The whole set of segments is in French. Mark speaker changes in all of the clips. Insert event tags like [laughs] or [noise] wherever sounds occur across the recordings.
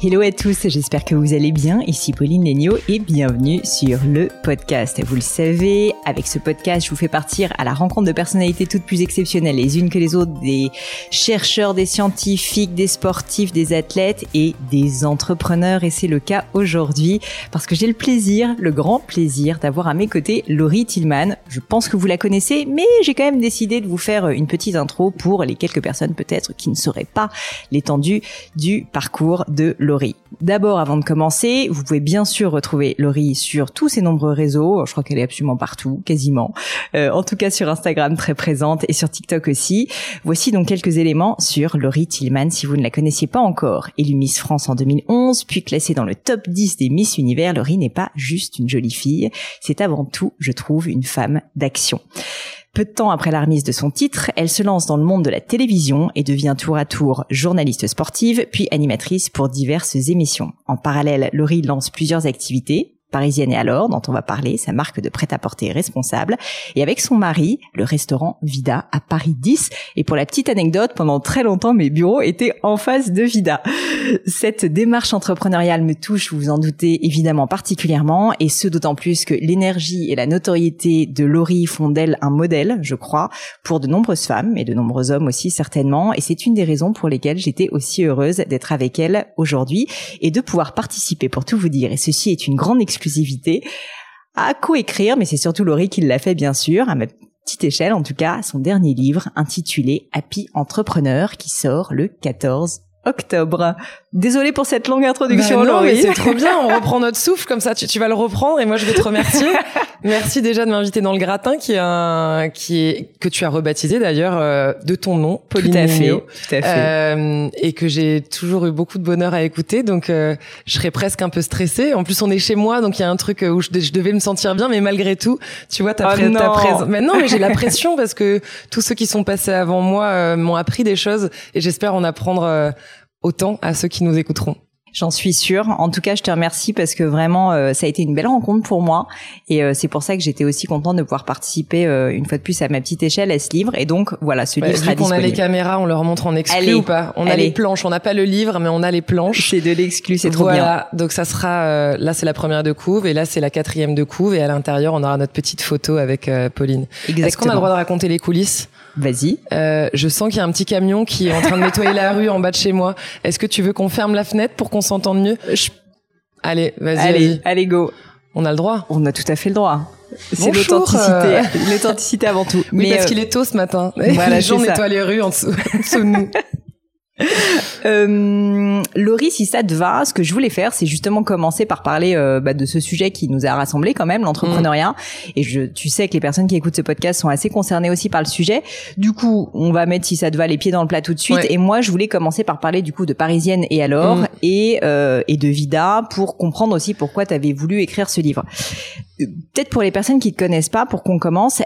Speaker 1: Hello à tous, j'espère que vous allez bien. Ici Pauline Legno et bienvenue sur le podcast. Vous le savez, avec ce podcast, je vous fais partir à la rencontre de personnalités toutes plus exceptionnelles les unes que les autres, des chercheurs, des scientifiques, des sportifs, des athlètes et des entrepreneurs. Et c'est le cas aujourd'hui parce que j'ai le plaisir, le grand plaisir d'avoir à mes côtés Laurie Tillman. Je pense que vous la connaissez, mais j'ai quand même décidé de vous faire une petite intro pour les quelques personnes peut-être qui ne sauraient pas l'étendue du parcours de D'abord, avant de commencer, vous pouvez bien sûr retrouver Laurie sur tous ses nombreux réseaux. Je crois qu'elle est absolument partout, quasiment. Euh, en tout cas sur Instagram très présente et sur TikTok aussi. Voici donc quelques éléments sur Laurie Tillman si vous ne la connaissiez pas encore. Élue Miss France en 2011, puis classée dans le top 10 des Miss Univers, Laurie n'est pas juste une jolie fille. C'est avant tout, je trouve, une femme d'action. Peu de temps après la remise de son titre, elle se lance dans le monde de la télévision et devient tour à tour journaliste sportive, puis animatrice pour diverses émissions. En parallèle, Laurie lance plusieurs activités, Parisienne et alors, dont on va parler, sa marque de prêt-à-porter responsable, et avec son mari, le restaurant Vida à Paris 10. Et pour la petite anecdote, pendant très longtemps, mes bureaux étaient en face de Vida. Cette démarche entrepreneuriale me touche, vous vous en doutez, évidemment particulièrement, et ce d'autant plus que l'énergie et la notoriété de Laurie font d'elle un modèle, je crois, pour de nombreuses femmes, et de nombreux hommes aussi certainement, et c'est une des raisons pour lesquelles j'étais aussi heureuse d'être avec elle aujourd'hui, et de pouvoir participer pour tout vous dire, et ceci est une grande exclusivité, à coécrire, mais c'est surtout Laurie qui l'a fait bien sûr, à ma petite échelle en tout cas, son dernier livre intitulé Happy Entrepreneur qui sort le 14 octobre. Désolée pour cette longue introduction,
Speaker 2: bah non, mais c'est trop bien. On [laughs] reprend notre souffle comme ça. Tu, tu, vas le reprendre et moi je vais te remercier. [laughs] Merci déjà de m'inviter dans le gratin qui est un qui est que tu as rebaptisé d'ailleurs euh, de ton nom, Pauline
Speaker 1: Tout à fait. Tout à fait.
Speaker 2: Euh, et que j'ai toujours eu beaucoup de bonheur à écouter. Donc euh, je serais presque un peu stressée. En plus on est chez moi, donc il y a un truc où je, je, devais me sentir bien, mais malgré tout, tu vois, ta,
Speaker 1: Oh
Speaker 2: pré- ta présence. Mais non, mais j'ai la [laughs] pression parce que tous ceux qui sont passés avant moi euh, m'ont appris des choses et j'espère en apprendre euh, autant à ceux qui nous écouteront.
Speaker 1: J'en suis sûre. En tout cas, je te remercie parce que vraiment, euh, ça a été une belle rencontre pour moi. Et euh, c'est pour ça que j'étais aussi contente de pouvoir participer euh, une fois de plus à ma petite échelle à ce livre. Et donc, voilà, ce livre sera
Speaker 2: vu qu'on a les
Speaker 1: disponible.
Speaker 2: caméras, on leur montre en exclu ou pas? On a les planches, on n'a pas le livre, mais on a les planches.
Speaker 1: C'est de l'exclu, c'est trop bien.
Speaker 2: voilà, donc ça sera euh, là c'est la première de couve et là c'est la quatrième de couve et à l'intérieur on aura notre petite photo avec euh, Pauline. Est-ce qu'on a le droit de raconter les coulisses?
Speaker 1: Vas-y.
Speaker 2: euh, Je sens qu'il y a un petit camion qui est en train de nettoyer la rue en bas de chez moi. Est-ce que tu veux qu'on ferme la fenêtre pour qu'on s'entende mieux Allez, vas-y,
Speaker 1: Allez, allez, go.
Speaker 2: On a le droit.
Speaker 1: On a tout à fait le droit. C'est l'authenticité.
Speaker 2: euh.
Speaker 1: L'authenticité avant tout.
Speaker 2: Oui, parce
Speaker 1: euh,
Speaker 2: qu'il est tôt ce matin.
Speaker 1: voilà, [laughs]
Speaker 2: les gens nettoient les rues en dessous, [laughs] en dessous de nous. [laughs]
Speaker 1: Euh, Laurie, si ça te va, ce que je voulais faire, c'est justement commencer par parler euh, bah, de ce sujet qui nous a rassemblés quand même, l'entrepreneuriat. Et je, tu sais que les personnes qui écoutent ce podcast sont assez concernées aussi par le sujet. Du coup, on va mettre, si ça te va, les pieds dans le plat tout de suite.
Speaker 2: Ouais.
Speaker 1: Et moi, je voulais commencer par parler du coup de Parisienne et alors
Speaker 2: Mm.
Speaker 1: et euh, et de Vida pour comprendre aussi pourquoi tu avais voulu écrire ce livre. Peut-être pour les personnes qui te connaissent pas, pour qu'on commence,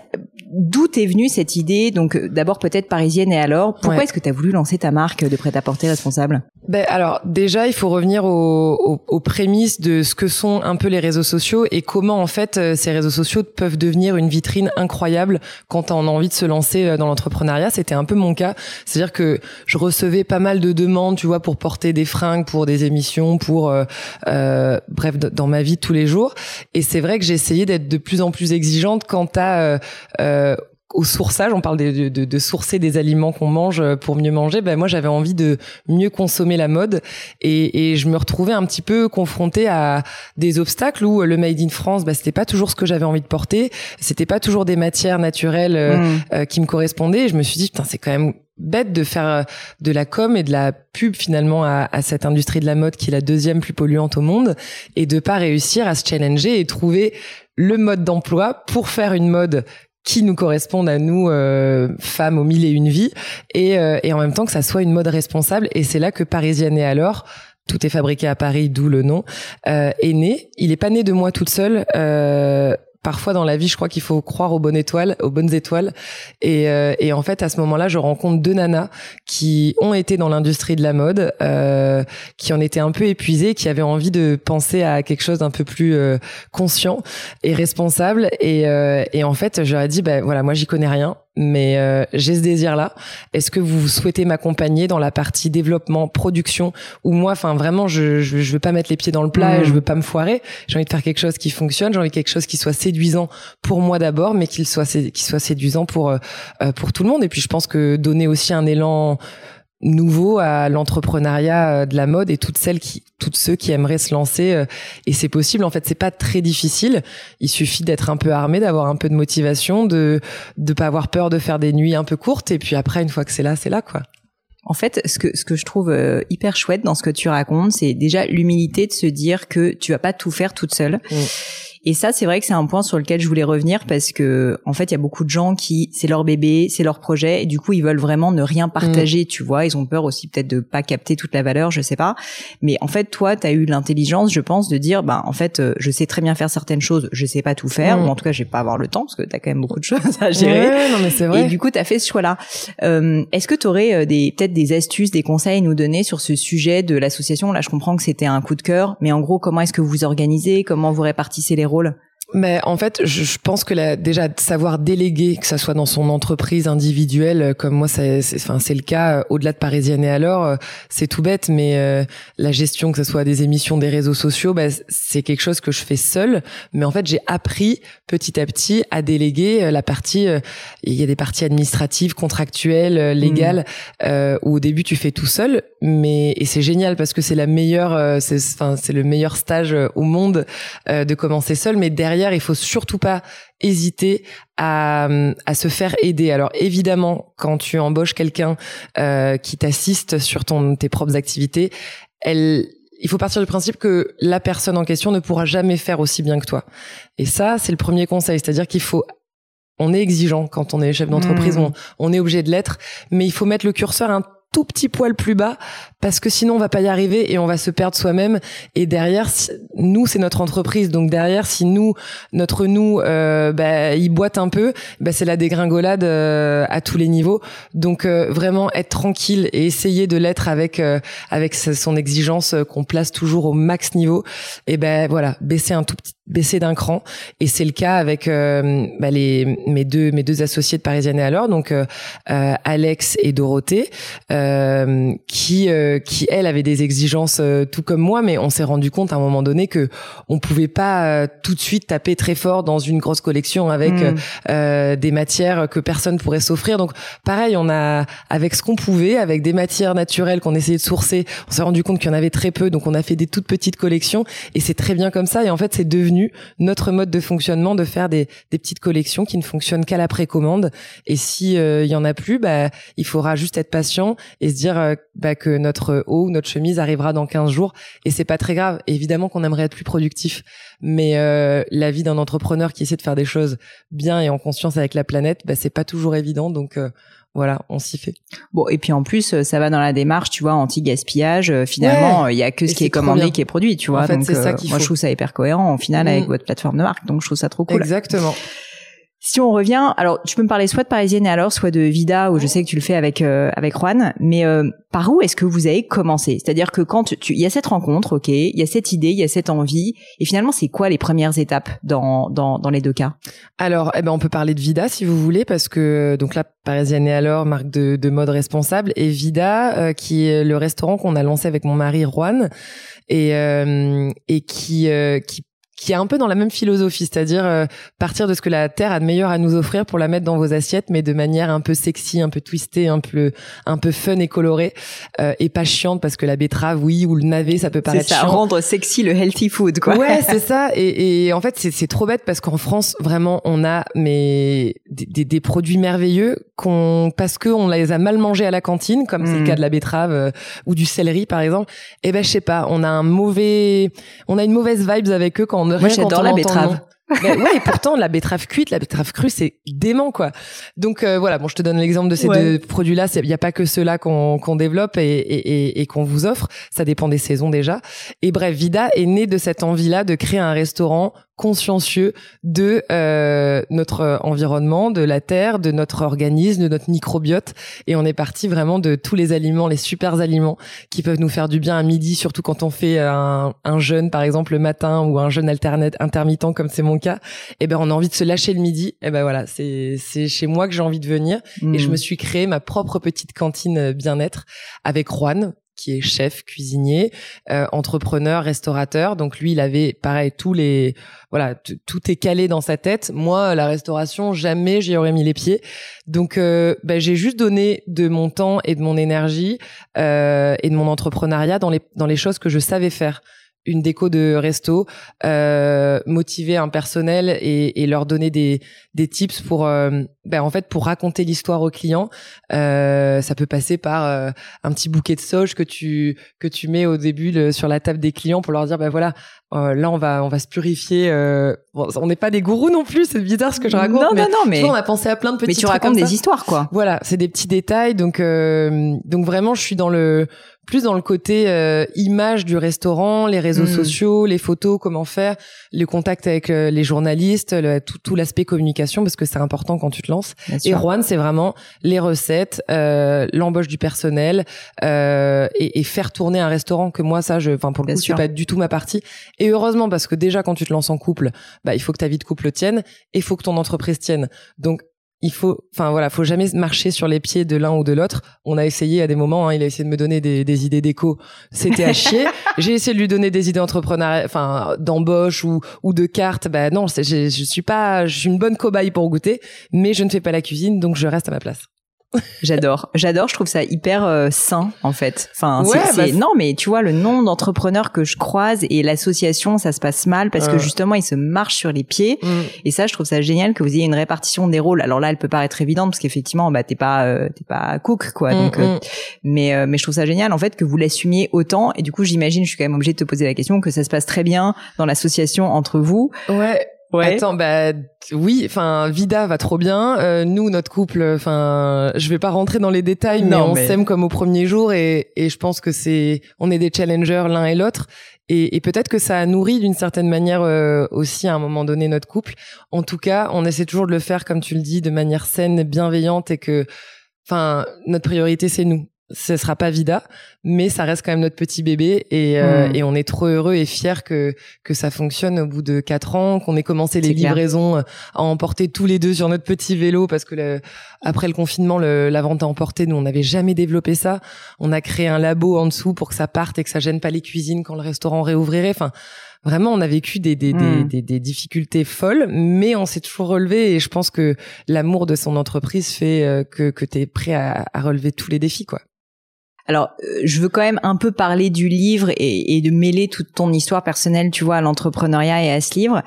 Speaker 1: d'où t'es venue cette idée? Donc, euh, d'abord peut-être Parisienne et alors. Pourquoi
Speaker 2: Ouais.
Speaker 1: est-ce que tu as voulu lancer ta marque de prêt-à-porter responsable?
Speaker 2: Ben alors déjà, il faut revenir aux, aux, prémices de ce que sont un peu les réseaux sociaux et comment en fait euh, ces réseaux sociaux peuvent devenir une vitrine incroyable quand on a envie de se lancer euh, dans l'entrepreneuriat. C'était un peu mon cas, c'est-à-dire que je recevais pas mal de demandes, tu vois, pour porter des fringues, pour des émissions, pour euh, euh bref dans ma vie de tous les jours. Et c'est vrai que j'ai essayé d'être de plus en plus exigeante quant à euh, au sourçage, on parle de, de, de sourcer des aliments qu'on mange euh, pour mieux manger. Ben moi, j'avais envie de mieux consommer la mode et, et, je me retrouvais un petit peu confrontée à des obstacles où le made in France, ben, c'était pas toujours ce que j'avais envie de porter, c'était pas toujours des matières naturelles euh, mmh. euh, qui me correspondaient. Et je me suis dit, putain, c'est quand même bête de faire de la com et de la pub finalement à, à, cette industrie de la mode qui est la deuxième plus polluante au monde et de pas réussir à se challenger et trouver le mode d'emploi pour faire une mode qui nous correspondent à nous euh, femmes aux mille et une vies et, euh, et en même temps que ça soit une mode responsable. Et c'est là que Parisienne et alors tout est fabriqué à Paris d'où le nom euh, est né il est pas né de moi toute seule euh, parfois dans la vie, je crois qu'il faut croire aux bonnes étoiles, aux bonnes étoiles. Et, euh, et en fait, à ce moment-là, je rencontre deux nanas qui ont été dans l'industrie de la mode, euh, qui en étaient un peu épuisées, qui avaient envie de penser à quelque chose d'un peu plus euh, conscient et responsable. Et, euh, et en fait, ai dit, ben voilà, moi j'y connais rien mais euh, j'ai ce désir-là. Est-ce que vous souhaitez m'accompagner dans la partie développement, production, ou moi, enfin vraiment, je, je, veux pas mettre les pieds dans le plat, et je mmh. veux pas me foirer. J'ai envie de faire quelque chose qui fonctionne. J'ai envie de quelque chose qui soit séduisant pour moi d'abord, mais qu'il soit qui soit séduisant pour euh, euh, pour tout le monde. Et puis je pense que donner aussi un élan nouveau à l'entrepreneuriat euh, de la mode et toutes celles qui toutes ceux qui aimeraient se lancer euh, et c'est possible en fait c'est pas très difficile il suffit d'être un peu armé d'avoir un peu de motivation de de pas avoir peur de faire des nuits un peu courtes et puis après une fois que c'est là c'est là quoi
Speaker 1: en fait, ce que ce que je trouve euh, hyper chouette dans ce que tu racontes, c'est déjà l'humilité de se dire que tu vas pas tout faire toute seule. Mm. Et ça, c'est vrai que c'est un point sur lequel je voulais revenir parce que, en fait, il y a beaucoup de gens qui, c'est leur bébé, c'est leur projet, et du coup, ils veulent vraiment ne rien partager, mm. tu vois. Ils ont peur aussi peut-être de pas capter toute la valeur, je sais pas. Mais en fait, toi, tu as eu l'intelligence, je pense, de dire, bah, en fait, euh, je sais très bien faire certaines choses, je sais pas tout faire, mm. ou en tout cas, je vais pas avoir le temps parce que tu as quand même beaucoup de choses à gérer.
Speaker 2: Ouais, non, mais c'est vrai.
Speaker 1: Et du coup, tu as fait ce choix-là. Euh, Est-ce que tu aurais euh, des, peut-être des astuces, des conseils à nous donner sur ce sujet de l'association? Là, je comprends que c'était un coup de cœur, mais en gros, comment est-ce que vous organisez? Comment vous répartissez les rôles
Speaker 2: mais en fait, je, pense que la, déjà savoir déléguer, que ça soit dans son entreprise individuelle, euh, comme moi, c'est, enfin c'est le cas euh, au-delà de Parisienne et alors, euh, c'est tout bête, mais la gestion, que ce soit des émissions, des réseaux sociaux, bah, c'est quelque chose que je fais seule. Mais en fait, j'ai appris petit à petit à déléguer la partie. il y a des parties administratives, contractuelles, légales, mmh. où au début tu fais tout seul, mais et c'est génial parce que c'est la meilleure, c'est, enfin c'est le meilleur stage au monde de commencer seul, mais derrière il faut surtout pas hésiter à, à se faire aider. Alors évidemment, quand tu embauches quelqu'un euh, qui t'assiste sur ton tes propres activités, elle il faut partir du principe que la personne en question ne pourra jamais faire aussi bien que toi. Et ça, c'est le premier conseil, c'est-à-dire qu'il faut on est exigeant quand on est chef d'entreprise, mmh. on, on, est obligé de l'être, mais il faut mettre le curseur un tout petit poil plus bas parce que sinon on va pas y arriver et on va se perdre soi-même. Et derrière nous c'est notre entreprise. Donc derrière si nous notre nous euh, bah, il boite un peu bah, c'est la dégringolade euh, à tous les niveaux. Donc euh, vraiment être tranquille et essayer de l'être avec euh, avec son exigence qu'on place toujours au max niveau. Et ben voilà baisser un tout petit baisser d'un cran et c'est le cas avec bah, les mes deux mes deux associés de Parisienne et alors donc Alex et Dorothée qui qui elle avait des exigences euh, tout comme moi, mais on s'est rendu compte à un moment donné que on pouvait pas euh, tout de suite taper très fort dans une grosse collection avec mm. euh, des matières que personne pourrait s'offrir. Donc pareil, on a avec ce qu'on pouvait, avec des matières naturelles qu'on essayait de sourcer, on s'est rendu compte qu'il y en avait très peu, donc on a fait des toutes petites collections et c'est très bien comme ça. Et en fait, c'est devenu notre mode de fonctionnement de faire des, des petites collections qui ne fonctionnent qu'à la précommande. Et si il y en a plus, bah il faudra juste être patient et se dire bah, que notre haut notre chemise arrivera dans 15 jours et c'est pas très grave. Évidemment qu'on aimerait être plus productif, mais euh, la vie d'un entrepreneur qui essaie de faire des choses bien et en conscience avec la planète, bah, c'est pas toujours évident. Donc euh, voilà, on s'y fait.
Speaker 1: Bon, et puis en plus, euh, ça va dans la démarche, tu vois, anti-gaspillage. Finalement, il y a que ce qui est, commandé qui est produit, tu vois. En fait, c'est ça moi, je trouve ça hyper cohérent, au final, avec mm. votre plateforme de marque. Donc, je trouve ça trop cool.
Speaker 2: Exactement.
Speaker 1: Si on revient, alors tu peux me parler soit de Parisienne et alors, soit de Vida, où je sais que tu le fais avec euh, avec Juan, mais euh, par où est-ce que vous avez commencé? C'est-à-dire que quand tu, il y a cette rencontre, ok, il y a cette idée, il y a cette envie, et finalement, c'est quoi les premières étapes dans dans dans les deux cas?
Speaker 2: Alors, eh ben, on peut parler de Vida si vous voulez, parce que donc là, Parisienne et alors, marque de, de mode responsable, et Vida, euh, qui est le restaurant qu'on a lancé avec mon mari Juan, et et qui qui qui est un peu dans la même philosophie, c'est-à-dire euh, partir de ce que la terre a de meilleur à nous offrir pour la mettre dans vos assiettes, mais de manière un peu sexy, un peu twistée, un peu un peu fun et colorée, euh, et pas chiante parce que la betterave, oui, ou le navet, ça peut paraître
Speaker 1: ça,
Speaker 2: chiant.
Speaker 1: rendre sexy le healthy food, quoi.
Speaker 2: Ouais, [laughs] c'est ça. Et, et en fait, c'est trop bête parce qu'en France, vraiment, on a mais des, des, des produits merveilleux qu'on parce que on les a mal mangés à la cantine, comme c'est le mm. cas de la betterave euh, ou du céleri, par exemple. Et eh ben, je sais pas, on a un mauvais, on a une mauvaise vibes avec eux quand on
Speaker 1: moi, j'adore la betterave. [laughs]
Speaker 2: Mais ouais, et pourtant la betterave cuite, la betterave crue, c'est dément quoi. Donc euh, voilà, bon, je te donne l'exemple de ces deux produits-là. Il n'y a pas que ceux-là qu'on qu'on développe et, et, et qu'on vous offre. Ça dépend des saisons déjà. Et bref, Vida est né de cette envie-là de créer un restaurant consciencieux de euh, notre environnement, de la terre, de notre organisme, de notre microbiote. Et on est parti vraiment de tous les aliments, les super aliments qui peuvent nous faire du bien à midi, surtout quand on fait un, un jeûne, par exemple le matin, ou un jeûne intermittent comme c'est mon cas. Et eh ben on a envie de se lâcher le midi. Et eh ben voilà, c'est c'est chez moi que j'ai envie de venir. Et je mmh. me suis créé ma propre petite cantine bien-être avec Juan, qui est chef cuisinier, euh, entrepreneur, restaurateur. Donc lui, il avait pareil tous les voilà, tout est calé dans sa tête. Moi, la restauration, jamais j'y aurais mis les pieds. Donc euh, ben, j'ai juste donné de mon temps et de mon énergie euh, et de mon entrepreneuriat dans les dans les choses que je savais faire une déco de resto, euh, motiver un personnel et, et, leur donner des, des tips pour, euh, ben en fait, pour raconter l'histoire aux clients. Euh, ça peut passer par euh, un petit bouquet de sauge que tu que tu mets au début sur la table des clients pour leur dire ben voilà, euh, là on va on va se purifier. Bon, on n'est pas des gourous non plus, c'est bizarre ce que je raconte.
Speaker 1: Non mais, non non mais
Speaker 2: on a pensé à plein de petits.
Speaker 1: Mais tu racontes des histoires quoi.
Speaker 2: Voilà, c'est des petits détails donc donc vraiment je suis dans le plus dans le côté euh, image du restaurant, les réseaux hmm. sociaux, les photos, comment faire, le contact avec euh, les journalistes, tout, tout l'aspect communication parce que c'est important quand tu te lances. et Juan, c'est vraiment les recettes, euh, l'embauche du personnel euh, et, et, faire tourner un restaurant que moi ça, je, enfin pour le coup, c'est pas du tout ma partie. Et heureusement parce que déjà quand tu te lances en couple, bah il faut que ta vie de couple tienne et il faut que ton entreprise tienne. Donc il faut, enfin voilà, faut jamais marcher sur les pieds de l'un ou de l'autre. On a essayé à des moments, hein, il a essayé de me donner des, des idées d'écho, c'était à chier. [laughs] J'ai essayé de lui donner des idées entrepreneuriales, enfin d'embauche ou ou de cartes. Bah non, je, je suis pas, je suis une bonne cobaye pour goûter, mais je ne fais pas la cuisine, donc je reste à ma place.
Speaker 1: J'adore, j'adore. Je trouve ça hyper euh, sain en fait. Enfin, c'est, bah, non, mais tu vois le nombre d'entrepreneurs que je croise et l'association, ça se passe mal parce que justement ils se marchent sur les pieds. Mm. Et ça, je trouve ça génial que vous ayez une répartition des rôles. Alors là, elle peut paraître évidente parce qu'effectivement, bah t'es pas euh, t'es pas cook quoi. Mm, donc, euh, mm. mais mais je trouve ça génial en fait que vous l'assumiez autant. Et du coup, j'imagine, je suis quand même obligée de te poser la question que ça se passe très bien dans l'association entre vous.
Speaker 2: Ouais. Ouais. Attends, bah oui, enfin Vida va trop bien. Euh, nous, notre couple, enfin, je vais pas rentrer dans les détails, mais on s'aime comme au premier jour et, et je pense que c'est, on est des challengers l'un et l'autre. Et, et peut-être que ça a nourri d'une certaine manière euh, aussi à un moment donné notre couple. En tout cas, on essaie toujours de le faire, comme tu le dis, de manière saine, bienveillante et que, enfin, notre priorité c'est nous ce sera pas Vida, mais ça reste quand même notre petit bébé et, euh, hmm. et on est trop heureux et fiers que que ça fonctionne au bout de quatre ans, qu'on ait commencé les livraisons euh, à emporter tous les deux sur notre petit vélo parce que le, après le confinement, le, la vente à emporter, nous on n'avait jamais développé ça. On a créé un labo en dessous pour que ça parte et que ça gêne pas les cuisines quand le restaurant réouvrirait. Enfin, vraiment, on a vécu des, des, des, hmm. des, des difficultés folles, mais on s'est toujours relevé et je pense que l'amour de son entreprise fait euh, que, que tu es prêt à, à relever tous les défis, quoi.
Speaker 1: Alors, euh, je veux quand même un peu parler du livre et, de mêler toute ton histoire personnelle, tu vois, à l'entrepreneuriat et à ce livre.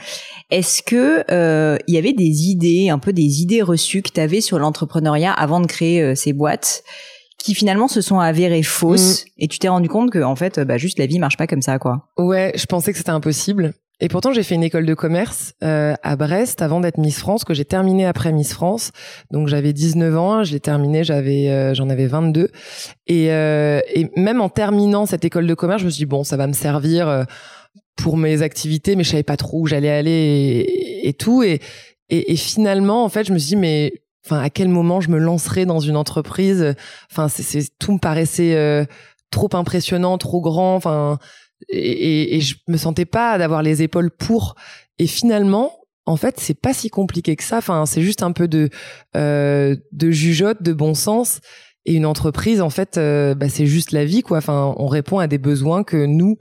Speaker 1: Est-ce que euh, il y avait des idées, un peu des idées reçues que tu avais sur l'entrepreneuriat avant de créer euh, ces boîtes qui finalement se sont avérées fausses mm. et tu t'es rendu compte que en fait bah juste la vie marche pas comme ça quoi?
Speaker 2: Ouais, je pensais que c'était impossible et pourtant, j'ai fait une école de commerce euh, à Brest avant d'être Miss France, que j'ai terminé après Miss France. Donc j'avais 19 ans, je l'ai terminé, j'avais euh, j'en avais 22. Et, euh, et même en terminant cette école de commerce, je me suis dit bon, ça va me servir euh, pour mes activités, mais je savais pas trop où j'allais aller et, tout. Et, Et, et, finalement, en fait, je me suis dit, mais enfin, à quel moment je me lancerai dans une entreprise? Enfin, c'est tout me paraissait euh, trop impressionnant, trop grand. Enfin, et, et, je me sentais pas d'avoir les épaules pour. Et finalement, en fait, c'est pas si compliqué que ça. Enfin, c'est juste un peu de euh, de jugeote, de bon sens. Et une entreprise, en fait, euh, bah, c'est juste la vie, quoi. Enfin, on répond à des besoins que nous,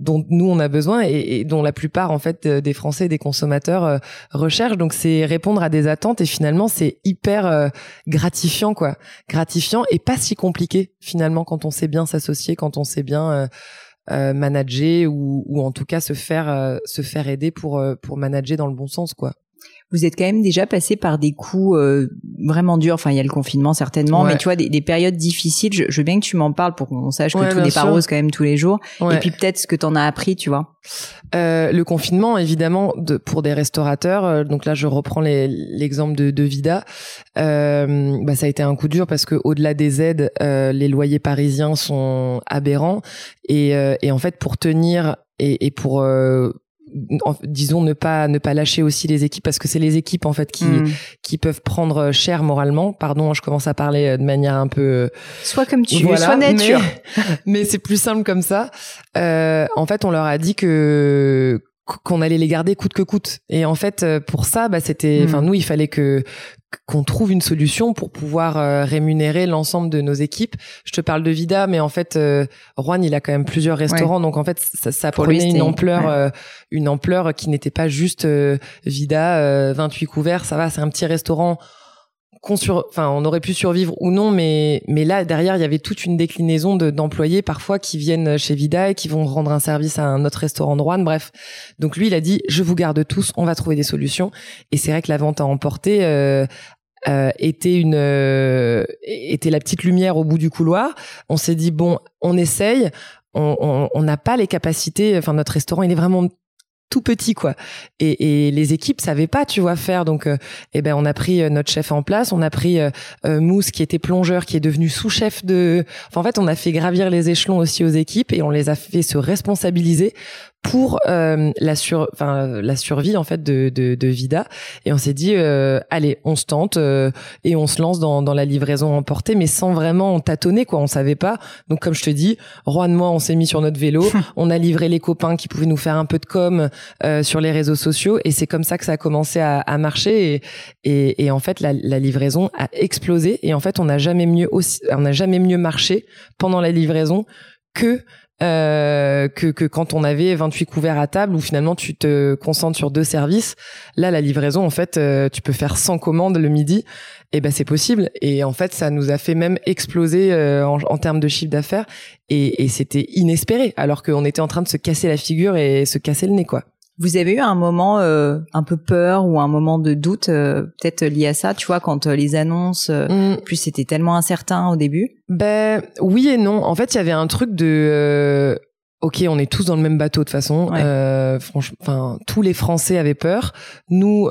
Speaker 2: dont nous on a besoin et, dont la plupart en fait euh, des Français des consommateurs euh, recherchent donc c'est répondre à des attentes et finalement c'est hyper euh, gratifiant quoi gratifiant et pas si compliqué finalement quand on sait bien s'associer quand on sait bien manager ou, ou en tout cas se faire se faire aider pour pour manager dans le bon sens quoi
Speaker 1: vous êtes quand même déjà passé par des coups euh, vraiment durs. Enfin, il y a le confinement certainement, mais tu vois des, des période difficiles. Je, je, veux bien que tu m'en parles pour qu'on sache que tout n'est pas rose quand même tous les jours. Et puis peut-être ce que t'en as appris, tu vois.
Speaker 2: Euh, le confinement, évidemment, de, pour des restaurateurs. Euh, donc là, je reprends l'exemple de, de, Vida. Euh, bah, ça a été un coup dur parce que au-delà des aides, euh, les loyers parisiens sont aberrants et, et en fait, pour tenir et, et pour disons ne pas ne pas lâcher aussi les équipes parce que c'est les équipes en fait qui hmm. qui peuvent prendre cher moralement pardon je commence à parler euh, de manière un peu euh,
Speaker 1: soit comme tu veux soit nature
Speaker 2: mais, [laughs] mais c'est plus simple comme ça euh, en fait on leur a dit que qu'on allait les garder coûte que coûte et en fait euh, pour ça bah c'était enfin hmm. nous il fallait que qu'on trouve une solution pour pouvoir euh, rémunérer l'ensemble de nos équipes. Je te parle de Vida, mais en fait, euh, Juan, il a quand même plusieurs restaurants, donc en fait, ça, ça prenait une ampleur, euh, une ampleur qui n'était pas juste Vida, 28 couverts, ça va, c'est un petit restaurant qu'on sur, enfin, on aurait pu survivre ou non, mais mais là derrière, il y avait toute une déclinaison de d'employés parfois qui viennent chez Vida et qui vont rendre un service à un autre restaurant de Rouen. Bref, donc lui, il a dit, je vous garde tous, on va trouver des solutions. Et c'est vrai que la vente à emporter euh, euh, était une euh, était la petite lumière au bout du couloir. On s'est dit bon, on essaye. On n'a pas les capacités. Enfin, notre restaurant, il est vraiment tout petit quoi. Et, et, les équipes savaient pas tu vois faire. Donc euh, eh ben on a pris euh, notre chef en place. On a pris euh, Mousse qui était plongeur qui est devenu sous-chef de enfin, en fait on a fait gravir les échelons aussi aux équipes et on les a fait se responsabiliser pour euh, la sur enfin la survie en fait de de, de Vida. Et on s'est dit euh, allez on se tente euh, et on se lance dans dans la livraison emportée mais sans vraiment tâtonner quoi. On savait pas. Donc comme je te dis de moi on s'est mis sur notre vélo. [laughs] On a livré les copains qui pouvaient nous faire un peu de com sur les réseaux sociaux. Et c'est comme ça que ça a commencé à, à marcher. Et, et, et en fait la, la livraison a explosé. Et en fait on n'a jamais mieux aussi on n'a jamais mieux marché pendant la livraison que euh, que, que quand on avait 28 couverts à table où finalement tu te concentres sur deux services. Là, la livraison, en fait, euh, tu peux faire 100 commandes le midi. Et ben c'est possible. Et en fait, ça nous a fait même exploser euh, en, en, termes de chiffre d'affaires. Et, et c'était inespéré, alors qu'on était en train de se casser la figure et se casser le nez, quoi.
Speaker 1: Vous avez eu un moment euh, un peu peur ou un moment de doute, euh, peut-être lié à ça, tu vois, quand euh, les annonces, mm. plus c'était tellement incertain au début?
Speaker 2: Ben oui et non. En fait, il y avait un truc de ok, on est tous dans le même bateau de toute façon. franchement, enfin, tous les Français avaient peur. Nous,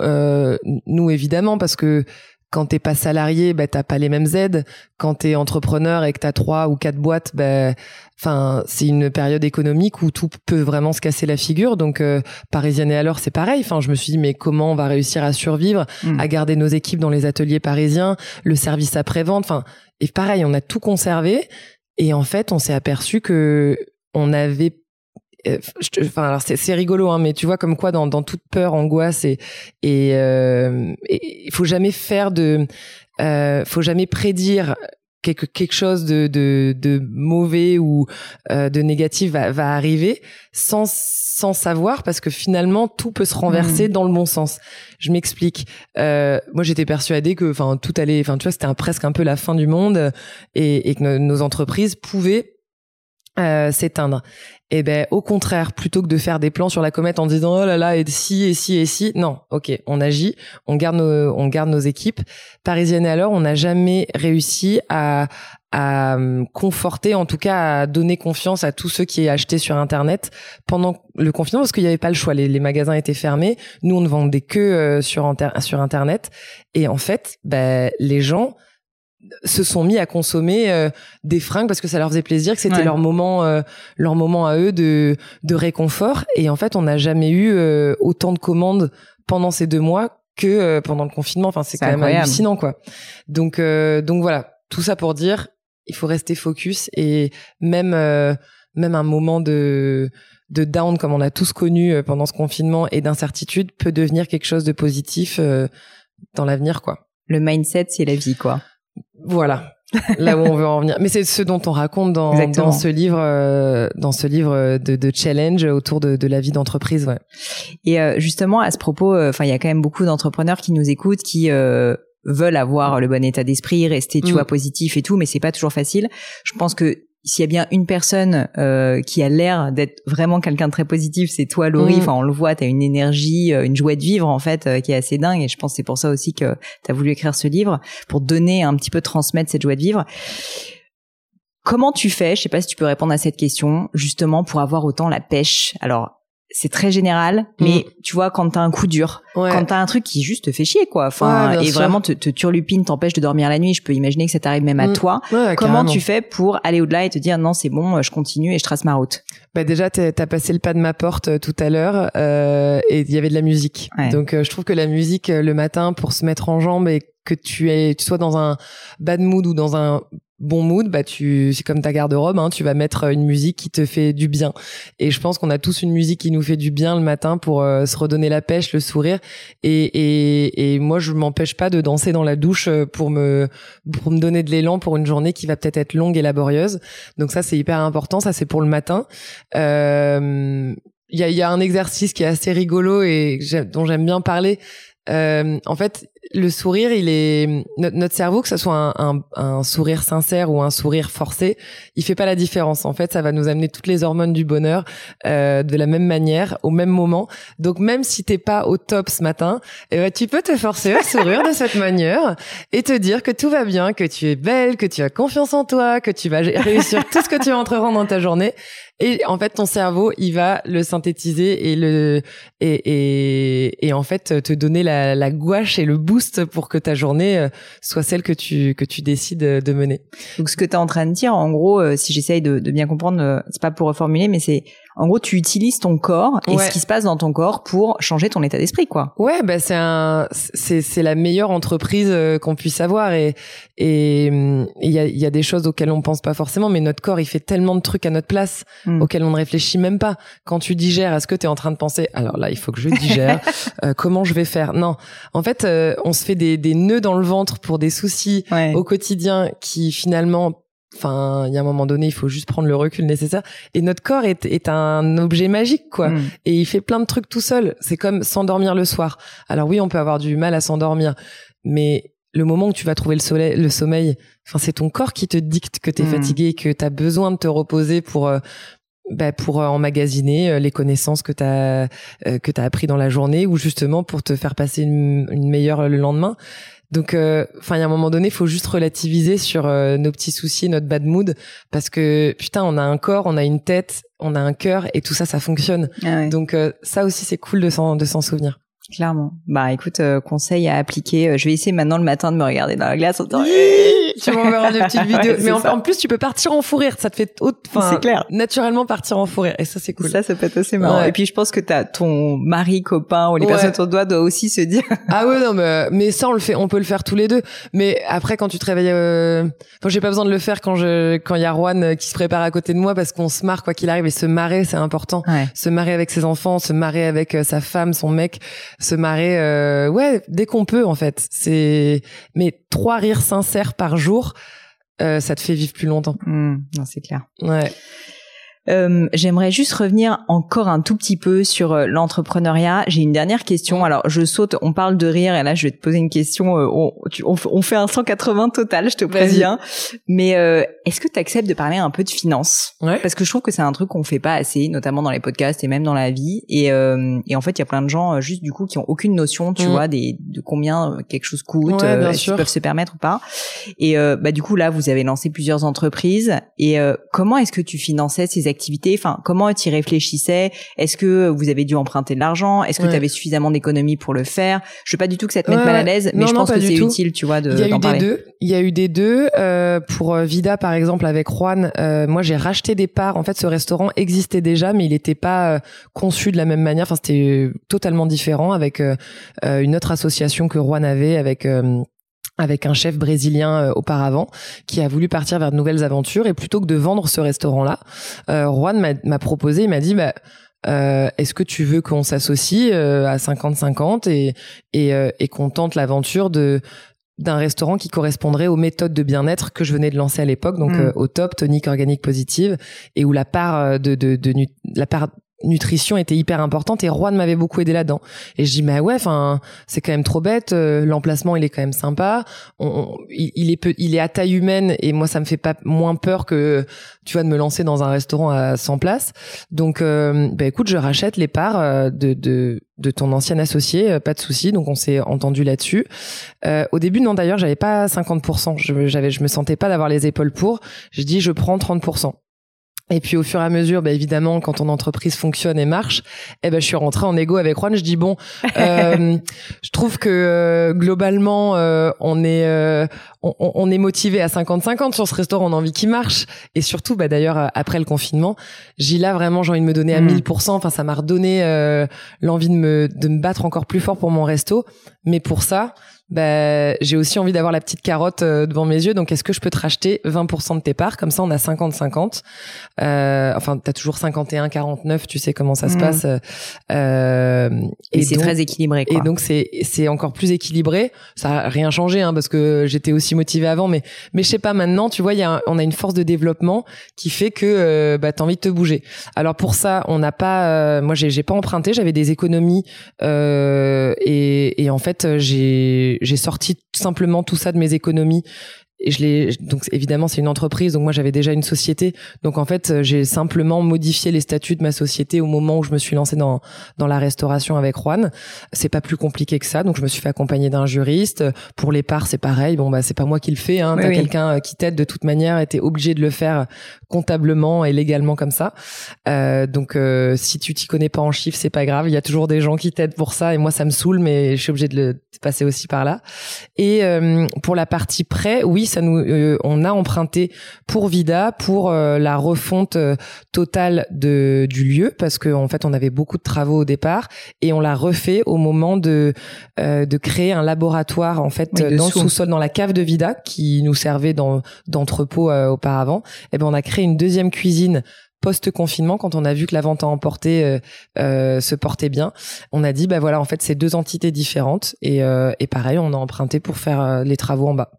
Speaker 2: nous évidemment, parce que quand t'es pas salarié, bah t'as pas les mêmes aides. Quand t'es entrepreneur et que t'as trois ou quatre boîtes, ben, enfin c'est une période économique où tout peut vraiment se casser la figure. Donc euh, Parisienne et alors c'est pareil. Enfin je me suis dit mais comment on va réussir à survivre, hmm. à garder nos équipes dans les ateliers parisiens, le service après vente. Enfin et pareil on a tout conservé et en fait on s'est aperçu que on avait euh, enfin alors c'est rigolo hein, mais tu vois comme quoi dans, dans toute peur angoisse et et euh, il faut jamais faire de euh, faut jamais prédire quelque quelque chose de de, de mauvais ou euh, de négatif va, va arriver sans sans savoir parce que finalement tout peut se renverser mmh. dans le bon sens. Je m'explique. Euh, moi j'étais persuadée que enfin tout allait enfin tu vois c'était presque un peu la fin du monde et, et que nos entreprises pouvaient euh, s'éteindre. Et eh ben au contraire, plutôt que de faire des plans sur la comète en disant oh là là et si et si et si, non, ok, on agit, on garde nos, on garde nos équipes. Parisienne et alors, on n'a jamais réussi à à hum, conforter, en tout cas à donner confiance à tous ceux qui achetaient sur Internet pendant le confinement, parce qu'il n'y avait pas le choix. Les, magasins étaient fermés. Nous, on ne vendait que euh, sur, sur Internet. Et en fait, ben, les gens se sont mis à consommer euh, des fringues parce que ça leur faisait plaisir, que c'était leur moment, euh, leur moment à eux de, de réconfort. Et en fait, on n'a jamais eu euh, autant de commandes pendant ces deux mois que pendant le confinement. Enfin, c'est quand même hallucinant, quoi. Donc, donc voilà, tout ça pour dire, il faut rester focus et même même un moment de de down comme on a tous connu pendant ce confinement et d'incertitude peut devenir quelque chose de positif dans l'avenir, quoi.
Speaker 1: Le mindset, c'est la vie, quoi.
Speaker 2: Voilà. là où on veut en venir. Mais c'est ce dont on raconte dans, dans ce livre, euh, dans ce livre de, de challenge autour de, de la vie d'entreprise. Ouais.
Speaker 1: Et euh, justement, à ce propos, euh, enfin, il y a quand même beaucoup d'entrepreneurs qui nous écoutent, qui veulent avoir le bon état d'esprit, rester, tu mm. vois, positif et tout, mais c'est pas toujours facile. Je pense que s'il y a bien une personne euh, qui a l'air d'être vraiment quelqu'un de très positif, c'est toi, Laurie. Mm. Enfin, on le voit, tu as une énergie, euh, une joie de vivre en fait, euh, qui est assez dingue. Et je pense que c'est pour ça aussi que tu as voulu écrire ce livre pour donner un petit peu transmettre cette joie de vivre. Comment tu fais? Je sais pas si tu peux répondre à cette question, justement pour avoir autant la pêche. Alors, c'est très général, mais mm. tu vois, quand t'as un coup dur, quand t'as un truc qui juste te fait chier, quoi, enfin, et vraiment te, te turlupine, t'empêche de dormir la nuit, je peux imaginer que ça t'arrive même à mm. toi. Comment tu fais pour aller au-delà et te dire non, c'est bon, je continue et je trace ma route?
Speaker 2: Bah déjà, t'as passé le pas de ma porte euh, tout à l'heure euh, et il y avait de la musique. Donc, euh, je trouve que la musique le matin pour se mettre en jambe et que tu es, tu sois dans un bad mood ou dans un bon mood, bah tu c'est comme ta garde-robe, hein, tu vas mettre une musique qui te fait du bien. Et je pense qu'on a tous une musique qui nous fait du bien le matin pour euh, se redonner la pêche, le sourire. Et, et, et moi, je m'empêche pas de danser dans la douche euh, pour me pour me donner de l'élan pour une journée qui va peut-être être longue et laborieuse. Donc ça, c'est hyper important. Ça, c'est pour le matin. Euh, il y, a, y a un exercice qui est assez rigolo et dont j'aime bien parler. Euh, en fait, le sourire, il est notre, cerveau, que ce soit un, un, sourire sincère ou un sourire forcé, il fait pas la différence. En fait, ça va nous amener toutes les hormones du bonheur euh, de la même manière, au même moment. Donc, même si t'es pas au top ce matin, eh ben, tu peux te forcer à sourire de cette manière et te dire que tout va bien, que tu es belle, que tu as confiance en toi, que tu vas réussir tout ce que tu entreprendre dans ta journée. Et en fait, ton cerveau, il va le synthétiser et le et et, et en fait te donner la, gouache et le boost pour que ta journée euh, soit celle que tu que tu décides de mener.
Speaker 1: Donc ce que tu es en train de dire, en gros, euh, si j'essaye de, de bien comprendre, euh, c'est pas pour reformuler, mais c'est en gros, tu utilises ton corps et ce qui se passe dans ton corps pour changer ton état d'esprit, quoi.
Speaker 2: Ouais, bah c'est un, c'est c'est la meilleure entreprise qu'on puisse avoir et et il y a il y a des choses auxquelles on pense pas forcément, mais notre corps il fait tellement de trucs à notre place hmm. auxquels on ne réfléchit même pas. Quand tu digères, est-ce que tu es en train de penser alors là il faut que je digère, [laughs] comment je vais faire? Non, en fait, on se fait des des nœuds dans le ventre pour des soucis au quotidien qui finalement Enfin, il y a un moment donné, il faut juste prendre le recul nécessaire. Et notre corps est, est un objet magique, quoi. Mm. Et il fait plein de trucs tout seul. C'est comme s'endormir le soir. Alors oui, on peut avoir du mal à s'endormir, mais le moment où tu vas trouver le, soleil, le sommeil, enfin, c'est ton corps qui te dicte que tu es mm. fatigué, que tu as besoin de te reposer pour euh, bah, pour euh, emmagasiner euh, les connaissances que tu as que tu as appris dans la journée ou justement pour te faire passer une, une meilleure le lendemain. Donc, euh, enfin, il y a un moment donné, il faut juste relativiser sur euh, nos petits soucis, notre bad mood, parce que putain, on a un corps, on a une tête, on a un cœur, et tout ça, ça fonctionne. Ah Donc, euh, ça aussi, c'est cool de s'en de s'en souvenir.
Speaker 1: Clairement. Bah écoute, euh, conseil à appliquer. Euh, je vais essayer maintenant le matin de me regarder dans la glace en disant
Speaker 2: tu m'enverras des petites [laughs] vidéos. mais en, plus, tu peux partir en fou rire. Ça te fait enfin,
Speaker 1: c'est clair.
Speaker 2: naturellement partir en fou rire. Et ça, c'est cool.
Speaker 1: Ça, ça peut être assez marrant. Et puis, je pense que t'as ton mari, copain ou les personnes autour de toi doivent aussi se dire. [laughs]
Speaker 2: ah ouais, non, mais, mais ça, on le fait, on peut le faire tous les deux. Mais après, quand tu te réveilles, euh... enfin, j'ai pas besoin de le faire quand je, quand il y a Juan euh, qui se prépare à côté de moi parce qu'on se marre quoi qu'il arrive et se marrer, c'est important. Se marrer avec ses enfants, se marrer avec sa femme, son mec, se marrer, euh, ouais, dès qu'on peut en fait. C'est mais trois rires sincères par jour, euh, ça te fait vivre plus longtemps.
Speaker 1: Mmh, non, c'est clair.
Speaker 2: Ouais.
Speaker 1: Euh, j'aimerais juste revenir encore un tout petit peu sur euh, l'entrepreneuriat. J'ai une dernière question. Alors, je saute. On parle de rire et là, je vais te poser une question. Euh, on, on, fait un 180 total, je te préviens. Mais est-ce que tu acceptes de parler un peu de finance Parce que je trouve que c'est un truc qu'on fait pas assez, notamment dans les podcasts et même dans la vie. Et, et en fait, il y a plein de gens juste du coup qui ont aucune notion, tu mm. vois, des, de combien quelque chose coûte, ouais, qu'ils peuvent se permettre ou pas. Et bah du coup là, vous avez lancé plusieurs entreprises. Et comment est-ce que tu finançais ces activités Enfin, comment tu y réfléchissais? Est-ce que vous avez dû emprunter de l'argent? Est-ce que tu avais suffisamment d'économies pour le faire? Je veux pas du tout que ça te mette mal à l'aise, mais je pense que c'est utile, tu vois, de
Speaker 2: Il y a
Speaker 1: eu
Speaker 2: des deux. Il y a eu des deux. Euh, pour euh, Vida, par exemple, avec Juan, euh, moi j'ai racheté des parts. En fait, ce restaurant existait déjà, mais il n'était pas conçu de la même manière. Enfin, c'était totalement différent avec une autre association que Juan avait avec avec un chef brésilien euh, auparavant qui a voulu partir vers de nouvelles aventures et plutôt que de vendre ce restaurant-là, euh, Juan m'a proposé, il m'a dit bah euh, est-ce que tu veux qu'on s'associe euh, à 50-50 et et, et qu'on tente l'aventure de d'un restaurant qui correspondrait aux méthodes de bien-être que je venais de lancer à l'époque, donc mm. au top, tonique organique positive, et où la part de, de, de la part nutrition était hyper importante et Juan m'avait beaucoup aidé là-dedans. Et je dis bah ouais, enfin c'est quand même trop bête. Euh, l'emplacement il est quand même sympa. On, il, est peu, il est à taille humaine et moi ça me fait pas moins peur que tu vois de me lancer dans un restaurant à 100 places. Donc euh, bah écoute, je rachète les parts euh, de de, de ton ancien associé, pas de souci. Donc on s'est entendu là-dessus. au début non d'ailleurs j'avais pas 50%. Je j'avais je me sentais pas d'avoir les épaules pour. J'ai dit je prends 30%. Et puis au fur et à mesure, bah, évidemment, quand ton entreprise fonctionne et marche, eh ben je suis rentrée en égo avec Juan. Je dis bon, [laughs] euh, je trouve que euh, globalement euh, on est euh, on, on, est motivé à 50-50 sur ce restaurant, on a envie qu'il marche. Et surtout, bah d'ailleurs après le confinement, j'ai là vraiment j'ai envie de me donner à 1000%. Mm. Enfin, ça m'a redonné l'envie de me de me battre encore plus fort pour mon resto. Mais pour ça, bah, j'ai aussi envie d'avoir la petite carotte euh, devant mes yeux. Donc, est-ce que je peux te racheter 20% de tes parts? Comme ça, on a 50-50. Euh, enfin, t'as toujours 51-49, tu sais comment ça se mmh. passe.
Speaker 1: Euh, et, c'est très équilibré. Quoi.
Speaker 2: Et donc, c'est c'est encore plus équilibré. Ça a rien changé, hein, parce que j'étais aussi motivée avant. Mais mais je sais pas, maintenant, tu vois, y a on a une force de développement qui fait que euh, bah, t'as envie de te bouger. Alors, pour ça, on n'a pas... Euh, moi, j'ai pas emprunté, j'avais des économies. Euh, et, et en fait, j'ai j'ai sorti simplement tout ça de mes économies et je l'ai donc évidemment c'est une entreprise donc moi j'avais déjà une société. Donc en fait euh, j'ai simplement modifié les statuts de ma société au moment où je me suis lancée dans dans la restauration avec Juan. C'est pas plus compliqué que ça. Donc je me suis fait accompagner d'un juriste. Pour les parts c'est pareil. Bon bah c'est pas moi qui le fais hein. T'as quelqu'un euh, qui t'aide de toute manière et t'es obligé de le faire comptablement et légalement comme ça. Euh, donc euh, si tu t'y connais pas en chiffres c'est pas grave. Il y a toujours des gens qui t'aident pour ça et moi ça me saoule mais je suis obligée de le passer aussi par là. Et pour la partie prêt oui ça nous, euh, on a emprunté pour Vida pour euh, la refonte euh, totale de du lieu parce qu'en en fait on avait beaucoup de travaux au départ et on l'a refait au moment de de créer un laboratoire en fait dans le sous-sol dans la cave de Vida qui nous servait d'entrepôt auparavant. Et eh ben on a créé une deuxième cuisine post-confinement, quand on a vu que la vente à emporter se portait bien, on a dit bah voilà en fait c'est deux entités différentes et, et pareil on a emprunté pour faire les travaux en bas.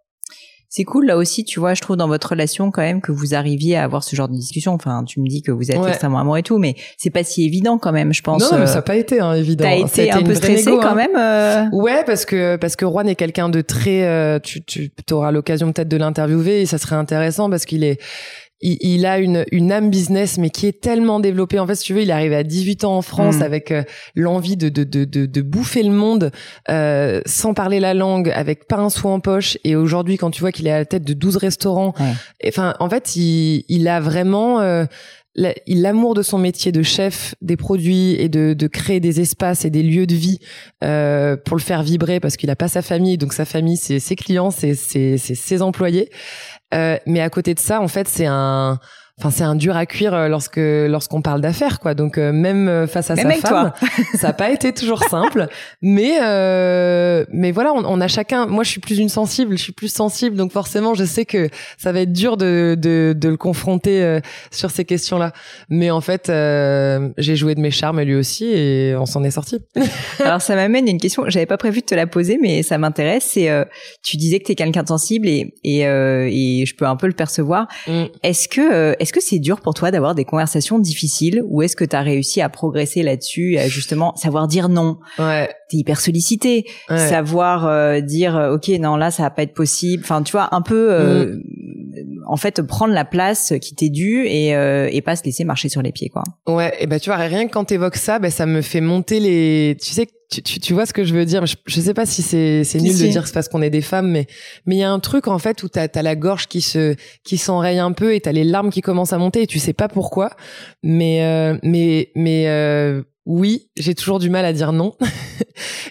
Speaker 1: C'est cool là aussi, tu vois, je trouve dans votre relation quand même que vous arriviez à avoir ce genre de discussion. Enfin, tu me dis que vous êtes extrêmement amoureux et tout, mais c'est pas si évident quand même, je pense.
Speaker 2: Non, mais ça n'a pas été hein, évident.
Speaker 1: T'as été un peu stressé quand hein. même. Euh...
Speaker 2: Ouais, parce que parce que Juan est quelqu'un de très. Euh, tu tu auras l'occasion peut-être de l'interviewer et ça serait intéressant parce qu'il est il, a une, une âme business, mais qui est tellement développée. En fait, si tu veux, il est arrivé à 18 ans en France mm. avec euh, l'envie de, de, de, de, de, bouffer le monde euh, sans parler la langue, avec pas un sou en poche. Et aujourd'hui, quand tu vois qu'il est à la tête de 12 restaurants, enfin, en fait, il, il a vraiment... Euh, l'amour de son métier de chef des produits et de, de créer des espaces et des lieux de vie euh, pour le faire vibrer parce qu'il a pas sa famille donc sa famille c'est ses clients c'est ses employés mais à côté de ça, en fait, c'est un enfin c'est un dur à cuire euh, lorsque lorsqu'on parle d'affaires quoi. Donc euh, même euh, face à sa femme ça n'a pas été toujours simple. Mais euh, mais voilà on, on, a chacun moi je suis plus une sensible je suis plus sensible. Donc forcément je sais que ça va être dur de de, de le confronter sur ces questions là mais en fait j'ai joué de mes charmes lui aussi et on s'en est sorti. [laughs]
Speaker 1: Alors ça m'amène à une question j'avais pas prévu de te la poser mais ça m'intéresse c'est tu disais que tu es quelqu'un de sensible et et, et je peux un peu le percevoir. Mm. est-ce que est-ce que c'est dur pour toi d'avoir des conversations difficiles ou est-ce que tu as réussi à progresser là-dessus, à justement savoir dire non?
Speaker 2: Ouais.
Speaker 1: T'es hyper sollicité, savoir euh, dire euh, ok non là ça va pas être possible. Enfin tu vois un peu euh, mm. En fait prendre la place qui t'est due et et pas se laisser marcher sur les pieds quoi.
Speaker 2: Ouais et ben tu vois rien que quand t'évoques ça, ben ça me fait monter les tu sais tu, tu, tu, vois ce que je veux dire? Je, je sais pas si c'est c'est nul de dire c'est parce qu'on est des femmes mais mais il y a un truc en fait où t'as as la gorge qui se qui s'enraye un peu et t'as les larmes qui commencent à monter et tu sais pas pourquoi. Mais euh, mais mais euh, oui j'ai toujours du mal à dire non. [laughs]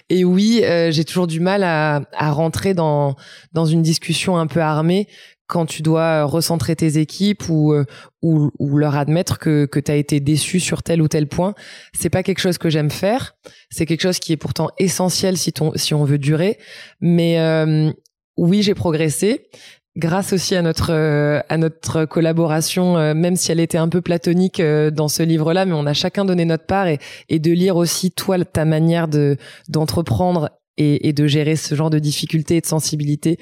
Speaker 2: Et oui euh, j'ai toujours du mal à à rentrer dans dans une discussion un peu armée quand tu dois recentrer tes équipes ou euh, ou, ou leur admettre que que tu as été déçu sur tel ou tel point, c'est pas quelque chose que j'aime faire, c'est quelque chose qui est pourtant essentiel si ton si on veut durer, mais euh, oui, j'ai progressé grâce aussi à notre euh, à notre collaboration même si elle était un peu platonique dans ce livre-là mais on a chacun donné notre part et, et de lire aussi toi ta manière de d'entreprendre et, et, de gérer ce genre de difficultés et de sensibilité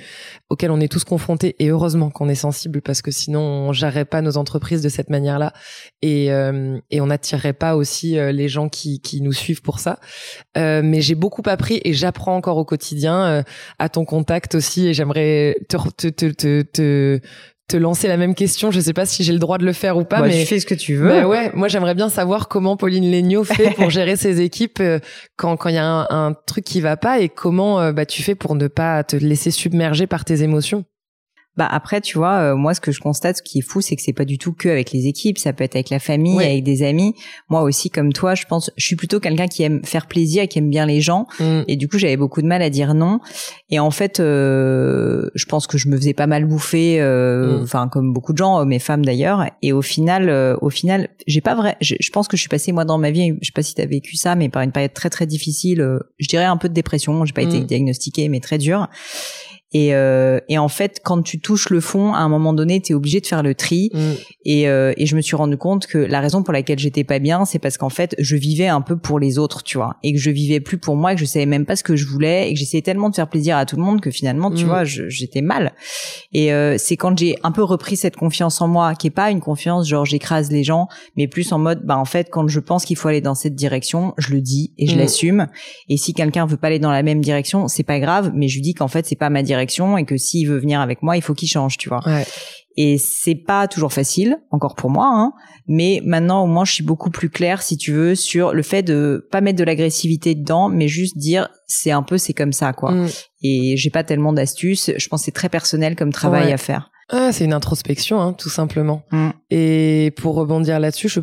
Speaker 2: auxquelles on est tous confrontés. Et heureusement qu'on est sensible parce que sinon on gérerait pas nos entreprises de cette manière-là et, euh, et on n'attirerait pas aussi euh, les gens qui, qui nous suivent pour ça. Euh, mais j'ai beaucoup appris et j'apprends encore au quotidien euh, à ton contact aussi et j'aimerais te, te, te, te, te lancer la même question. Je sais pas si j'ai le droit de le faire ou pas,
Speaker 1: bah,
Speaker 2: mais
Speaker 1: tu fais ce que tu veux.
Speaker 2: Bah ouais, moi j'aimerais bien savoir comment Pauline Legnaud fait pour gérer ses équipes euh, quand quand il y a un, un, truc qui va pas et comment euh, bah tu fais pour ne pas te laisser submerger par tes émotions.
Speaker 1: Bah après, tu vois, euh, moi ce que je constate, ce qui est fou, c'est que c'est pas du tout que avec les équipes, ça peut être avec la famille, avec des amis. Moi aussi, comme toi, je pense, je suis plutôt quelqu'un qui aime faire plaisir, qui aime bien les gens, mm. et du coup, j'avais beaucoup de mal à dire non. Et en fait, euh, je pense que je me faisais pas mal bouffer, euh, mm. enfin mm. comme beaucoup de gens, mes femmes d'ailleurs. Et au final, euh, au final, j'ai pas vrai. Je, je, pense que je suis passée moi dans ma vie, je sais pas si t'as vécu ça, mais par une période très très difficile. Euh, je dirais un peu de dépression. J'ai pas été mm. diagnostiquée, mais très dure. Et, euh, et en fait, quand tu touches le fond, à un moment donné, tu es obligé de faire le tri. Mm. Et, euh, et je me suis rendu compte que la raison pour laquelle j'étais pas bien, c'est parce qu'en fait, je vivais un peu pour les autres, tu vois, et que je vivais plus pour moi, et que je savais même pas ce que je voulais, et que j'essayais tellement de faire plaisir à tout le monde que finalement, tu mm. vois, j'étais mal. Et euh, c'est quand j'ai un peu repris cette confiance en moi, qui est pas une confiance genre j'écrase les gens, mais plus en mode, bah en fait, quand je pense qu'il faut aller dans cette direction, je le dis et je mm. l'assume. Et si quelqu'un veut pas aller dans la même direction, c'est pas grave, mais je lui dis qu'en fait, c'est pas ma direction et que s'il veut venir avec moi, il faut qu'il change, tu vois. Ouais. Et c'est pas toujours facile, encore pour moi, hein, mais maintenant au moins je suis beaucoup plus claire, si tu veux, sur le fait de pas mettre de l'agressivité dedans, mais juste dire c'est un peu c'est comme ça, quoi. Mm. Et j'ai pas tellement d'astuces. Je pense c'est très personnel comme travail à faire.
Speaker 2: Ah, c'est une introspection, hein, tout simplement. Mm. Et pour rebondir là-dessus, je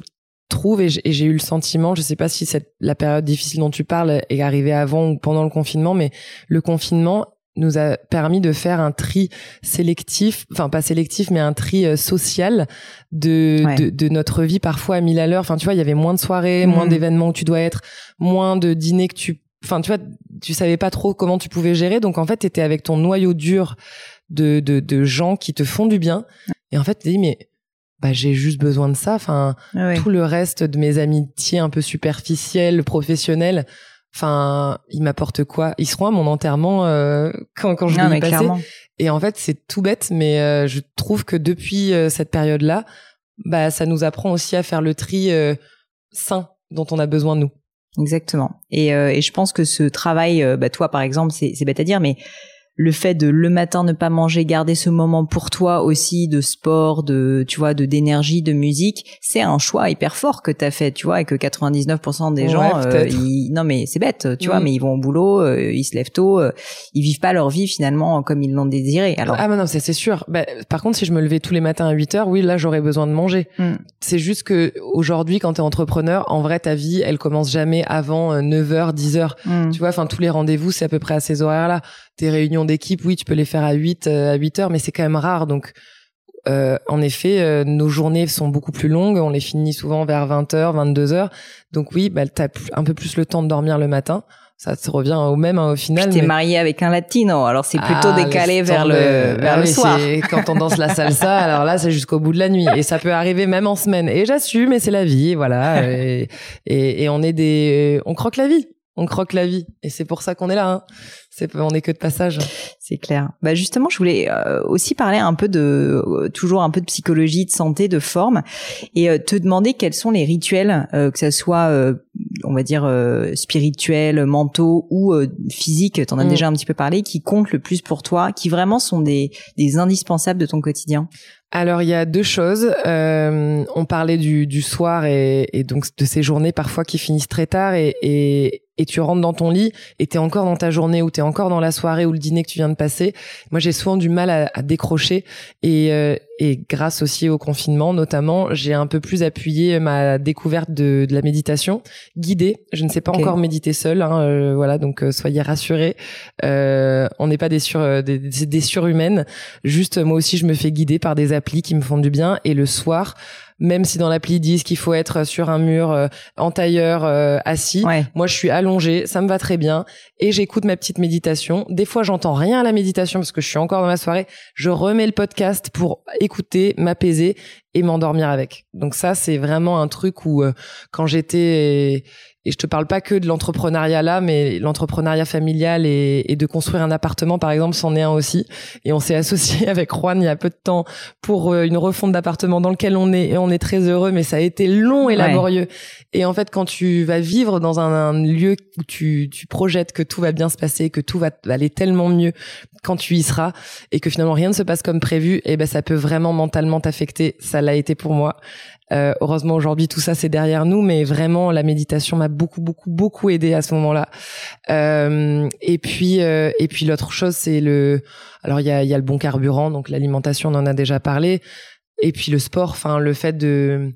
Speaker 2: trouve et j'ai eu le sentiment, je sais pas si cette, la période difficile dont tu parles est arrivée avant ou pendant le confinement, mais le confinement nous a permis de faire un tri sélectif, enfin pas sélectif, mais un tri euh, social de, de, de, notre vie parfois à mille à l'heure. Enfin, tu vois, il y avait moins de soirées, moins mmh. d'événements où tu dois être, moins de dîners que tu... Enfin, tu vois, tu savais pas trop comment tu pouvais gérer. Donc, en fait, tu étais avec ton noyau dur de, de, de gens qui te font du bien. Et en fait, tu dis, mais bah, j'ai juste besoin de ça. Enfin, tout le reste de mes amitiés un peu superficielles, professionnelles, Enfin, ils m'apportent quoi? Ils seront à mon enterrement euh, quand, quand je vais y passer. Et en fait, c'est tout bête, mais euh, je trouve que depuis euh, cette période-là, bah, ça nous apprend aussi à faire le tri sain dont on a besoin nous.
Speaker 1: Exactement. Et, et je pense que ce travail, bah, toi par exemple, c'est bête à dire, mais le fait de le matin ne pas manger, garder ce moment pour toi aussi de sport, de tu vois, de d'énergie, de musique, c'est un choix hyper fort que t'as fait, tu vois, et que 99% des gens, euh, non mais c'est bête, tu vois, mm. mais ils vont au boulot, euh, ils se lèvent tôt, euh, ils vivent pas leur vie finalement comme ils l'ont désiré. Alors
Speaker 2: ah bah non, c'est sûr. Bah, par contre, si je me levais tous les matins à 8 heures, oui, là j'aurais besoin de manger. Mm. C'est juste que aujourd'hui, quand t'es entrepreneur, en vrai, ta vie, elle commence jamais avant 9 h 10 h Tu vois, enfin tous les rendez-vous, c'est à peu près à ces horaires-là tes réunions d'équipe, oui, tu peux les faire à 8 euh, à 8 heures, mais c'est quand même rare. Donc, euh, en effet, euh, nos journées sont beaucoup plus longues. On les finit souvent vers 20 h 22 heures. Donc oui, bah, t'as un peu plus le temps de dormir le matin. Ça te revient au même hein, au final.
Speaker 1: Tu t'es marié avec un latino, alors c'est plutôt ah, décalé vers le vers ah le soir.
Speaker 2: Quand on danse la salsa, [laughs] alors là c'est jusqu'au bout de la nuit et ça peut arriver même en semaine. Et j'assume, et c'est la vie, voilà. [laughs] et, et, et, on est des, on croque la vie on croque la vie et c'est pour ça qu'on est là. Hein. C'est on est que de passage.
Speaker 1: C'est clair. Bah justement, je voulais euh, aussi parler un peu de euh, toujours un peu de psychologie, de santé, de forme et euh, te demander quels sont les rituels que ça soit on va dire spirituels, mentaux ou physiques, t'en as mm. déjà un petit peu parlé qui comptent le plus pour toi, qui vraiment sont des des indispensables de ton quotidien.
Speaker 2: Alors il y a deux choses. on parlait du, du soir et, et, donc de ces journées parfois qui finissent très tard et, et et tu rentres dans ton lit et t'es encore dans ta journée ou t'es encore dans la soirée ou le dîner que tu viens de passer. Moi, j'ai souvent du mal à, décrocher et, euh, et grâce aussi au confinement, notamment, j'ai un peu plus appuyé ma découverte de, de la méditation guidée. Je ne sais pas encore méditer seul, hein, euh, voilà, donc euh, soyez rassurés. on n'est pas des, sur, des, des surhumaines. Juste, moi aussi, je me fais guider par des applis qui me font du bien et le soir même si dans l'appli ils disent qu'il faut être sur un mur euh, en tailleur euh, assis. Moi, je suis allongée, ça me va très bien et j'écoute ma petite méditation. Des fois, j'entends rien à la méditation parce que je suis encore dans la soirée. Je remets le podcast pour écouter, m'apaiser et m'endormir avec. Donc ça, c'est vraiment un truc où euh, quand j'étais et je te parle pas que de l'entrepreneuriat là, mais l'entrepreneuriat familial et, et, de construire un appartement, par exemple, c'en est un aussi. Et on s'est [laughs] associé avec Juan il y a peu de temps pour euh, une refonte d'appartement dans lequel on est et on est très heureux, mais ça a été long et laborieux. Et en fait, quand tu vas vivre dans un, lieu où tu, tu projettes que tout va bien se passer, que tout va aller tellement mieux quand tu y seras et que finalement rien ne se passe comme prévu, et eh ben ça peut vraiment mentalement t'affecter. Ça l'a été pour moi. Euh, heureusement aujourd'hui tout ça c'est derrière nous, mais vraiment la méditation m'a beaucoup beaucoup beaucoup aidé à ce moment-là. Euh, et puis euh, et puis l'autre chose c'est le, alors il y a, y a le bon carburant donc l'alimentation on en a déjà parlé. Et puis le sport, enfin le fait de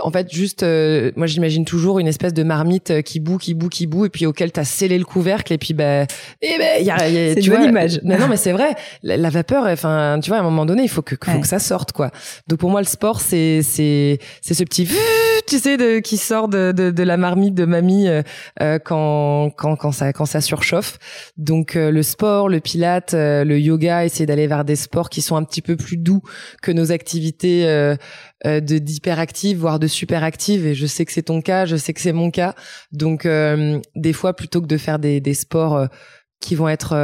Speaker 2: en fait juste euh, moi j'imagine toujours une espèce de marmite euh, qui boue qui boue qui boue et puis auquel t'as scellé le couvercle et puis ben
Speaker 1: et ben y a, y a tu vois image.
Speaker 2: non mais c'est vrai la, vapeur enfin tu vois à un moment donné il faut que faut que ça sorte quoi. Donc pour moi le sport c'est c'est c'est ce petit tu sais de qui sort de de, de la marmite de mamie euh, euh quand quand quand ça quand ça surchauffe. Donc le sport le pilate le yoga essayer d'aller vers des sports qui sont un petit peu plus doux que nos activités euh, de d'hyperactive voire de superactive et je sais que c'est ton cas je sais que c'est mon cas. Donc euh, des fois plutôt que de faire des, des sports euh, qui vont être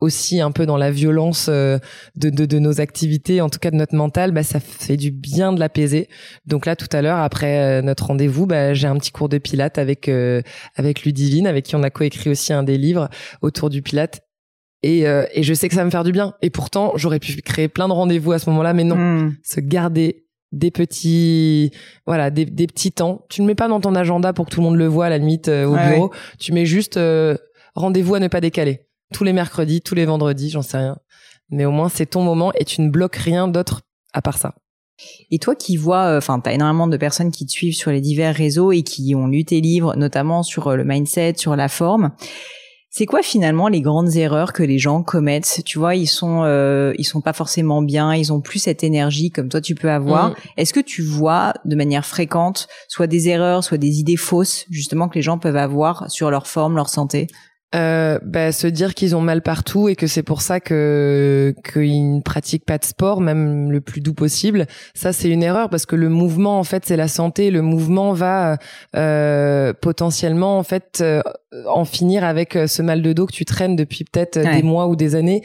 Speaker 2: aussi un peu dans la violence de, de, de, nos activités, en tout cas de notre mental, bah, ça fait du bien de l'apaiser. Donc là, tout à l'heure, après notre rendez-vous, bah, j'ai un petit cours de pilates avec avec Ludivine, avec qui on a coécrit aussi un des livres autour du pilates. Et, et je sais que ça va me faire du bien. Et pourtant, j'aurais pu créer plein de rendez-vous à ce moment-là, mais non. Hmm. Se garder des petits voilà des, des petits temps tu ne mets pas dans ton agenda pour que tout le monde le voit à la limite euh, au bureau tu mets juste euh, rendez-vous à ne pas décaler tous les mercredis tous les vendredis j'en sais rien mais au moins c'est ton moment et tu ne bloques rien d'autre à part ça
Speaker 1: et toi qui vois, euh, enfin, tu as énormément de personnes qui te suivent sur les divers réseaux et qui ont lu tes livres, notamment sur le mindset, sur la forme. C'est quoi finalement les grandes erreurs que les gens commettent? Tu vois, ils sont euh, ils sont pas forcément bien, ils ont plus cette énergie comme toi tu peux avoir. Mm. Est-ce que tu vois de manière fréquente soit des erreurs, soit des idées fausses justement que les gens peuvent avoir sur leur forme, leur santé?
Speaker 2: Euh, bah, se dire qu'ils ont mal partout et que c'est pour ça que qu'ils ne pratiquent pas de sport, même le plus doux possible. Ça, c'est une erreur parce que le mouvement, en fait, c'est la santé. Le mouvement va euh, potentiellement, en fait, euh, en finir avec euh, ce mal de dos que tu traînes depuis peut-être des mois ou des années.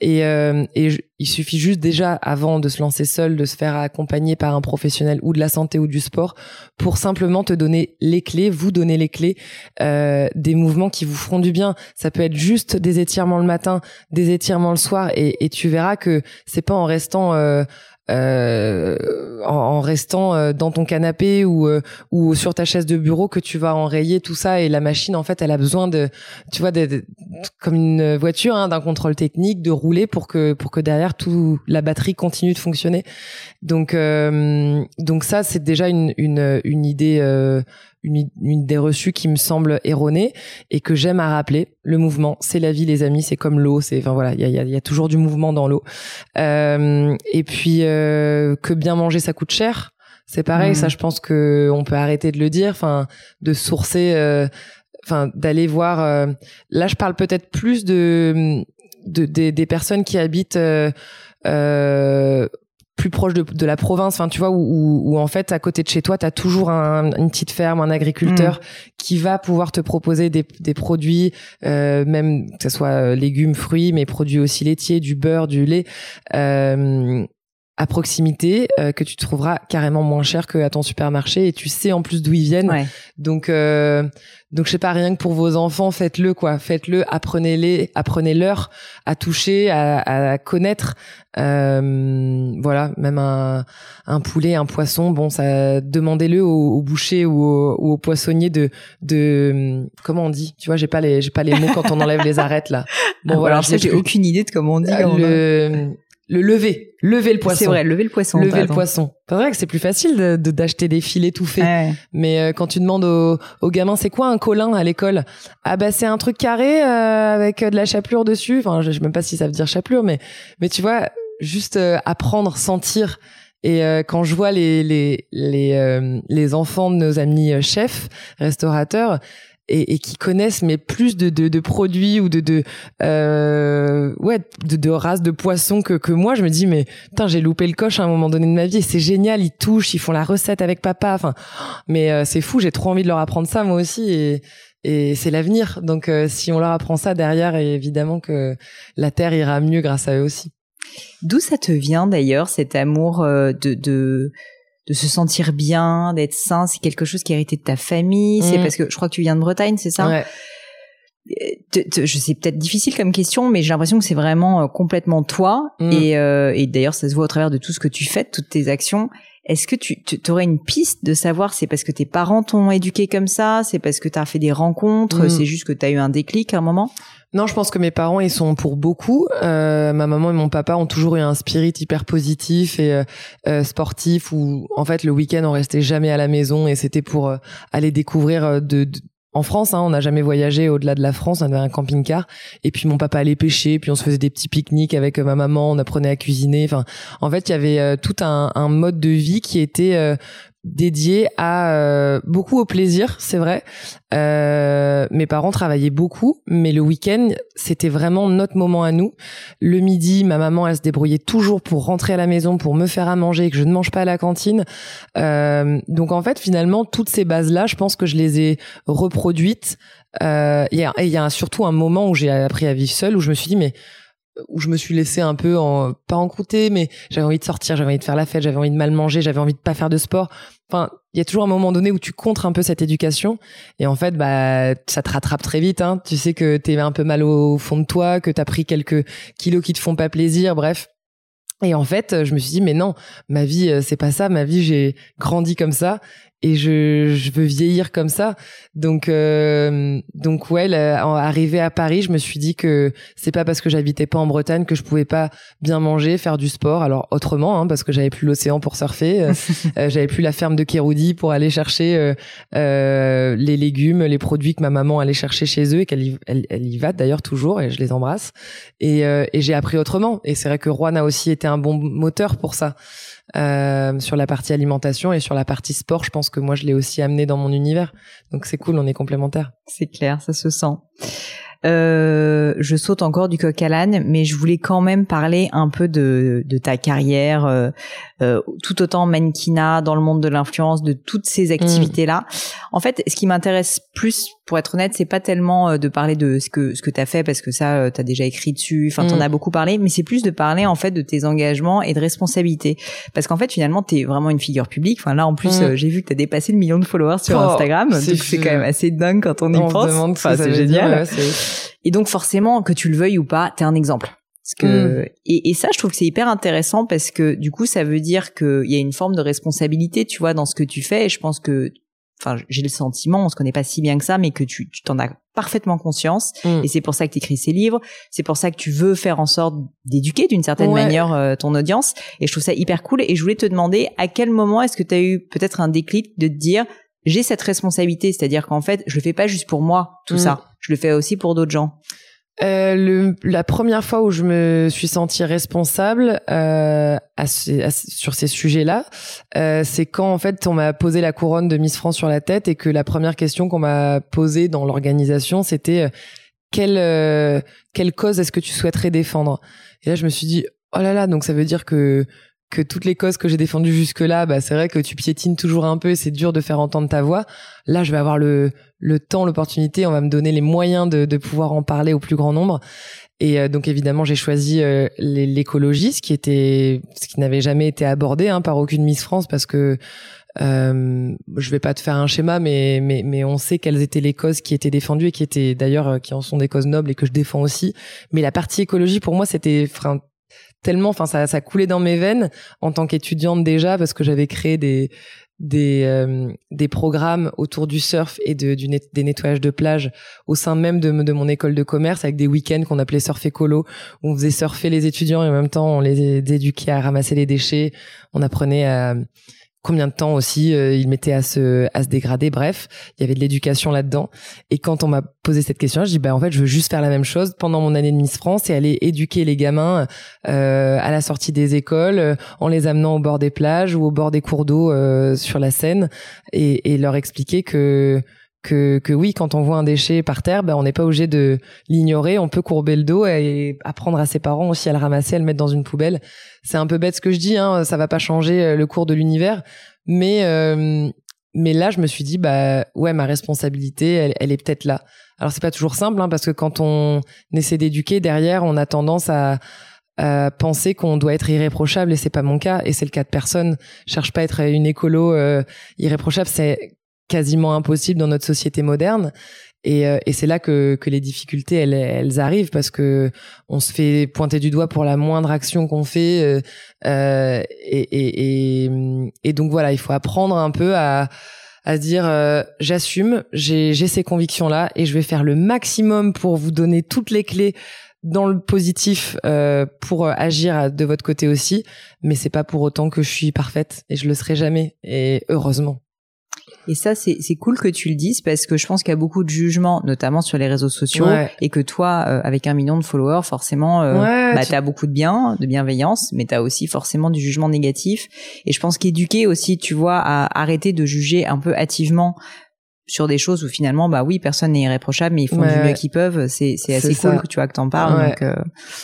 Speaker 2: Et, euh, et il suffit juste déjà, avant de se lancer seul, de se faire accompagner par un professionnel ou de la santé ou du sport pour simplement te donner les clés, vous donner les clés euh, des mouvements qui vous feront du bien. Ça peut être juste des étirements le matin, des étirements le soir, et, et tu verras que c'est pas en restant euh, euh, en, restant euh, dans ton canapé ou euh, ou sur ta chaise de bureau que tu vas enrayer tout ça et la machine en fait elle a besoin de tu vois de, comme une voiture hein, d'un contrôle technique de rouler pour que pour que derrière tout la batterie continue de fonctionner. Donc euh, donc ça c'est déjà une une une idée une, une idée reçue qui me semble erronée et que j'aime à rappeler. Le mouvement, c'est la vie, les amis, c'est comme l'eau. C'est, enfin voilà, il y a, y a, toujours du mouvement dans l'eau. Euh, et puis euh, que bien manger, ça coûte cher. C'est pareil, mmh. ça, je pense que on peut arrêter de le dire. Enfin, de sourcer, euh, enfin d'aller voir. Euh, là, je parle peut-être plus de, de des, des personnes qui habitent. Euh, euh, plus proche de, de la province, enfin tu vois, où, où, en fait à côté de chez toi, tu as toujours un, une petite ferme, un agriculteur mm. qui va pouvoir te proposer des, des produits, euh, même que ce soit euh, légumes, fruits, mais produits aussi laitiers, du beurre, du lait. Euh, à proximité euh, que tu trouveras carrément moins cher que à ton supermarché et tu sais en plus d'où ils viennent. Donc euh, donc je sais pas rien que pour vos enfants, faites-le quoi, faites-le, apprenez-les, apprenez-leur à toucher, à, à connaître. Euh, voilà, même un, un poulet, un poisson, bon ça demandez-le au, au, boucher ou au, ou au, poissonnier de de comment on dit, tu vois, j'ai pas les j'ai pas les mots quand on enlève les arêtes là.
Speaker 1: Bon voilà, j'ai aucune idée de comment on dit.
Speaker 2: le le lever, lever le poisson.
Speaker 1: C'est vrai, lever le poisson.
Speaker 2: Lever le poisson. C'est vrai que c'est plus facile de d'acheter des filets tout faits. Mais euh, quand tu demandes aux, aux gamins, c'est quoi un colin à l'école? Ah bah c'est un truc carré euh, avec de la chapelure dessus. Enfin, je, sais même pas si ça veut dire chapelure, mais mais tu vois, juste euh, apprendre, sentir. Et quand je vois les les les les enfants de nos amis chefs restaurateurs, et, et, qui connaissent mais plus de, de, de produits ou de de euh, ouais de, de races de poissons que que moi je me dis mais putain j'ai loupé le coche à un moment donné de ma vie. C'est génial ils touchent ils font la recette avec papa enfin mais euh, c'est fou j'ai trop envie de leur apprendre ça moi aussi et et c'est l'avenir. Donc euh, si on leur apprend ça derrière évidemment que la terre ira mieux grâce à eux aussi.
Speaker 1: D'où ça te vient d'ailleurs cet amour euh, de, de de se sentir bien, d'être sain, c'est quelque chose qui est hérité de ta famille. C'est mm. parce que je crois que tu viens de Bretagne, c'est ça?
Speaker 2: Ouais.
Speaker 1: Je sais peut-être difficile comme question, mais j'ai l'impression que c'est vraiment euh, complètement toi. Mm. Et, euh, et d'ailleurs, ça se voit au travers de tout ce que tu fais, toutes tes actions. Est-ce que tu, aurais une piste de savoir c'est parce que tes parents t'ont éduqué comme ça, c'est parce que tu as fait des rencontres, mm. c'est juste que tu as eu un déclic à un moment?
Speaker 2: Non, je pense que mes parents, ils sont pour beaucoup. Euh, ma maman et mon papa ont toujours eu un spirit hyper positif et euh, euh sportif où, en fait, le week-end, on restait jamais à la maison et c'était pour aller découvrir de, en France, hein, on n'a jamais voyagé au-delà de la France, on avait un camping-car. Et puis mon papa allait pêcher, puis on se faisait des petits pique-niques avec ma maman, on apprenait à cuisiner. Enfin, en fait, il y avait tout un, mode de vie qui était dédié à euh, beaucoup au plaisir, c'est vrai. Euh, mes parents travaillaient beaucoup, mais le week-end, c'était vraiment notre moment à nous. Le midi, ma maman, elle se débrouillait toujours pour rentrer à la maison, pour me faire à manger, que je ne mange pas à la cantine. Euh, donc en fait, finalement, toutes ces bases-là, je pense que je les ai reproduites. Euh, il y, a, y a surtout un moment où j'ai appris à vivre seule, où je me suis dit, mais où je me suis laissée un peu en pas en croûter mais j'avais envie de sortir j'avais envie de faire la fête j'avais envie de mal manger j'avais envie de pas faire de sport. Enfin il y a toujours un moment donné où tu contres un peu cette éducation. Et en fait bah ça te rattrape très vite hein. Tu sais que t'es un peu mal au fond de toi que t'as pris quelques kilos qui te font pas plaisir bref. Et en fait, je me suis dit mais non, ma vie euh, c'est pas ça, ma vie j'ai grandi comme ça et je, je veux vieillir comme ça. Donc euh, donc ouais, arrivé à Paris, je me suis dit que c'est pas parce que j'habitais pas en Bretagne que je pouvais pas bien manger, faire du sport. Alors autrement, hein, parce que j'avais plus l'océan pour surfer, euh, [laughs] euh, j'avais plus la ferme de Kéroudi pour aller chercher euh, les légumes, les produits que ma maman allait chercher chez eux et qu'elle y, elle, elle y va d'ailleurs toujours et je les embrasse. Et, et j'ai appris autrement. Et c'est vrai que Rouen a aussi été un bon moteur pour ça. Euh, sur la partie alimentation et sur la partie sport, je pense que moi je l'ai aussi amené dans mon univers. Donc c'est cool, on est complémentaires.
Speaker 1: C'est clair, ça se sent. Euh, je saute encore du coq à l'âne, mais je voulais quand même parler un peu de, de ta carrière, euh, euh, tout autant mannequinat dans le monde de l'influence, de toutes ces activités-là. En fait, ce qui m'intéresse plus, pour être honnête, c'est pas tellement euh, de parler de ce que ce que t'as fait parce que ça, euh, t'as déjà écrit dessus, enfin t'en mm. as beaucoup parlé, mais c'est plus de parler en fait de tes engagements et de responsabilités, parce qu'en fait finalement t'es vraiment une figure publique. Enfin là en plus, mm. j'ai vu que t'as dépassé le million de followers sur oh, Instagram, donc c'est quand même assez dingue quand on y pense. Enfin, c'est génial. Et donc forcément, que tu le veuilles ou pas, t'es un exemple. Parce que mm. et, et, ça, je trouve que c'est hyper intéressant parce que du coup, ça veut dire qu'il y a une forme de responsabilité, tu vois, dans ce que tu fais. Et je pense que, enfin, j'ai le sentiment, on se connaît pas si bien que ça, mais que tu t'en as parfaitement conscience. Mm. Et c'est pour ça que tu écris ces livres. C'est pour ça que tu veux faire en sorte d'éduquer d'une certaine manière euh, ton audience. Et je trouve ça hyper cool. Et je voulais te demander à quel moment est-ce que tu as eu peut-être un déclic de te dire j'ai cette responsabilité, c'est-à-dire qu'en fait, je le fais pas juste pour moi, tout mm. ça. Je le fais aussi pour d'autres gens.
Speaker 2: Euh, le, la première fois où je me suis sentie responsable euh, à, sur ces sujets-là, euh, c'est quand en fait on m'a posé la couronne de Miss France sur la tête et que la première question qu'on m'a posée dans l'organisation, c'était euh, quelle euh, quelle cause est-ce que tu souhaiterais défendre? Et là, je me suis dit oh là là, donc ça veut dire que que toutes les causes que j'ai défendues jusque-là, bah, c'est vrai que tu piétines toujours un peu et c'est dur de faire entendre ta voix. Là, je vais avoir le, le temps, l'opportunité, on va me donner les moyens de, de pouvoir en parler au plus grand nombre. Et donc évidemment, j'ai choisi l'écologie, ce qui était, ce qui n'avait jamais été abordé hein, par aucune Miss France, parce que euh, je vais pas te faire un schéma, mais, mais, mais on sait quelles étaient les causes qui étaient défendues et qui étaient d'ailleurs qui en sont des causes nobles et que je défends aussi. Mais la partie écologie, pour moi, c'était tellement, enfin, ça, ça coulait dans mes veines en tant qu'étudiante déjà parce que j'avais créé des des euh, des programmes autour du surf et des nettoyages de plage au sein même de, de mon école de commerce avec des week-ends qu'on appelait surf écolo où on faisait surfer les étudiants et en même temps on les éduquait à ramasser les déchets. On apprenait à combien de temps aussi euh, il mettait à se à se dégrader. Bref il y avait de l'éducation là-dedans. Et quand on m'a posé cette question je dis bah en fait je veux juste faire la même chose pendant mon année de Miss France et aller éduquer les gamins euh, à la sortie des écoles euh, en les amenant au bord des plages ou au bord des cours d'eau euh, sur la Seine et, et leur expliquer que que, que oui, quand on voit un déchet par terre, ben on n'est pas obligé de l'ignorer, on peut courber le dos et apprendre à ses parents aussi à le ramasser, à le mettre dans une poubelle c'est un peu bête ce que je dis, hein, ça va pas changer euh, le cours de l'univers, mais euh, mais là je me suis dit bah ouais ma responsabilité elle, est peut-être là. Alors c'est pas toujours simple hein, parce que quand on essaie d'éduquer derrière, on a tendance à, à penser qu'on doit être irréprochable et c'est pas mon cas et c'est le cas de personne. Je cherche pas à être une écolo euh, irréprochable, c'est quasiment impossible dans notre société moderne. Et, euh, et c'est là que, que les difficultés elles, elles arrivent parce que on se fait pointer du doigt pour la moindre action qu'on fait euh, euh et, et, et, et, donc voilà il faut apprendre un peu à à dire euh, j'assume j'ai ces convictions là et je vais faire le maximum pour vous donner toutes les clés dans le positif euh, pour agir de votre côté aussi. Mais c'est pas pour autant que je suis parfaite et je le serai jamais. Et heureusement
Speaker 1: et ça, c'est cool que tu le dises parce que je pense qu'il y a beaucoup de jugements, notamment sur les réseaux sociaux, et que toi, euh, avec un million de followers, forcément, euh, bah, tu as beaucoup de bien, de bienveillance, mais tu as aussi forcément du jugement négatif. Et je pense qu'éduquer aussi, tu vois, à arrêter de juger un peu hâtivement sur des choses où finalement bah oui personne n'est irréprochable mais ils font du mieux qu'ils peuvent c'est c'est assez cool que tu vois que t'en parles donc euh...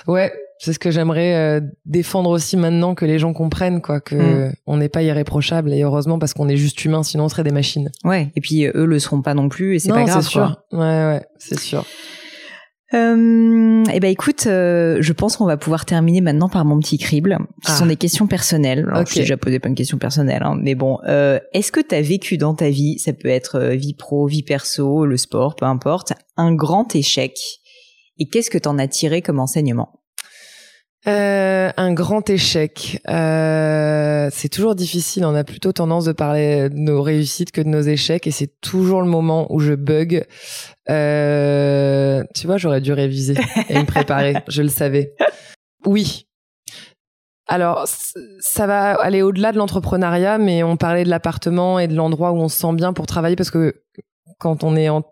Speaker 2: ouais c'est ce que j'aimerais euh, défendre aussi maintenant que les gens comprennent quoi que mm. on n'est pas irréprochable et heureusement parce qu'on est juste humain sinon on serait des machines.
Speaker 1: Ouais, et puis eux le seront pas non plus et c'est pas grave
Speaker 2: c'est sûr. Ouais ouais, c'est sûr.
Speaker 1: Euh, eh ben écoute, euh, je pense qu'on va pouvoir terminer maintenant par mon petit crible. Ce sont ah. des questions personnelles. Alors, Je t'ai déjà posé pas une question personnelle, hein, mais bon, euh, est-ce que tu as vécu dans ta vie, ça peut être euh, vie pro, vie perso, le sport, peu importe, un grand échec? Et qu'est-ce que t'en as tiré comme enseignement?
Speaker 2: Euh, un grand échec. Euh, c'est toujours difficile. On a plutôt tendance de parler de nos réussites que de nos échecs, et c'est toujours le moment où je bug. Euh, tu vois, j'aurais dû réviser et me préparer. [laughs] je le savais. Oui. Alors, ça va aller au-delà de l'entrepreneuriat, mais on parlait de l'appartement et de l'endroit où on se sent bien pour travailler, parce que quand on est en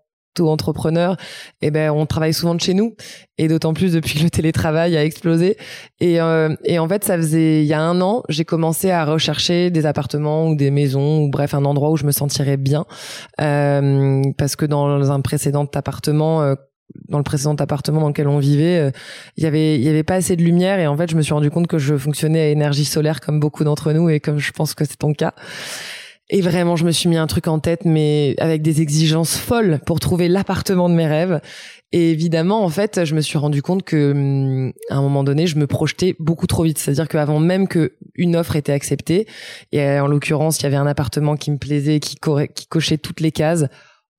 Speaker 2: entrepreneur, eh ben on travaille souvent de chez nous et d'autant plus depuis que le télétravail a explosé. Et, euh, et en fait, ça faisait il y a un an, j'ai commencé à rechercher des appartements ou des maisons ou bref un endroit où je me sentirais bien euh, parce que dans un précédent appartement euh, dans le précédent appartement dans lequel on vivait, il y avait il y avait pas assez de lumière et en fait je me suis rendu compte que je fonctionnais à énergie solaire comme beaucoup d'entre nous et comme je pense que c'est ton cas. Et vraiment, je me suis mis un truc en tête, mais avec des exigences folles pour trouver l'appartement de mes rêves. Et évidemment, en fait, je me suis rendu compte que, hum, à un moment donné, je me projetais beaucoup trop vite. C'est-à-dire qu'avant même que une offre était acceptée, et en l'occurrence, il y avait un appartement qui me plaisait, qui, qui cochait toutes les cases.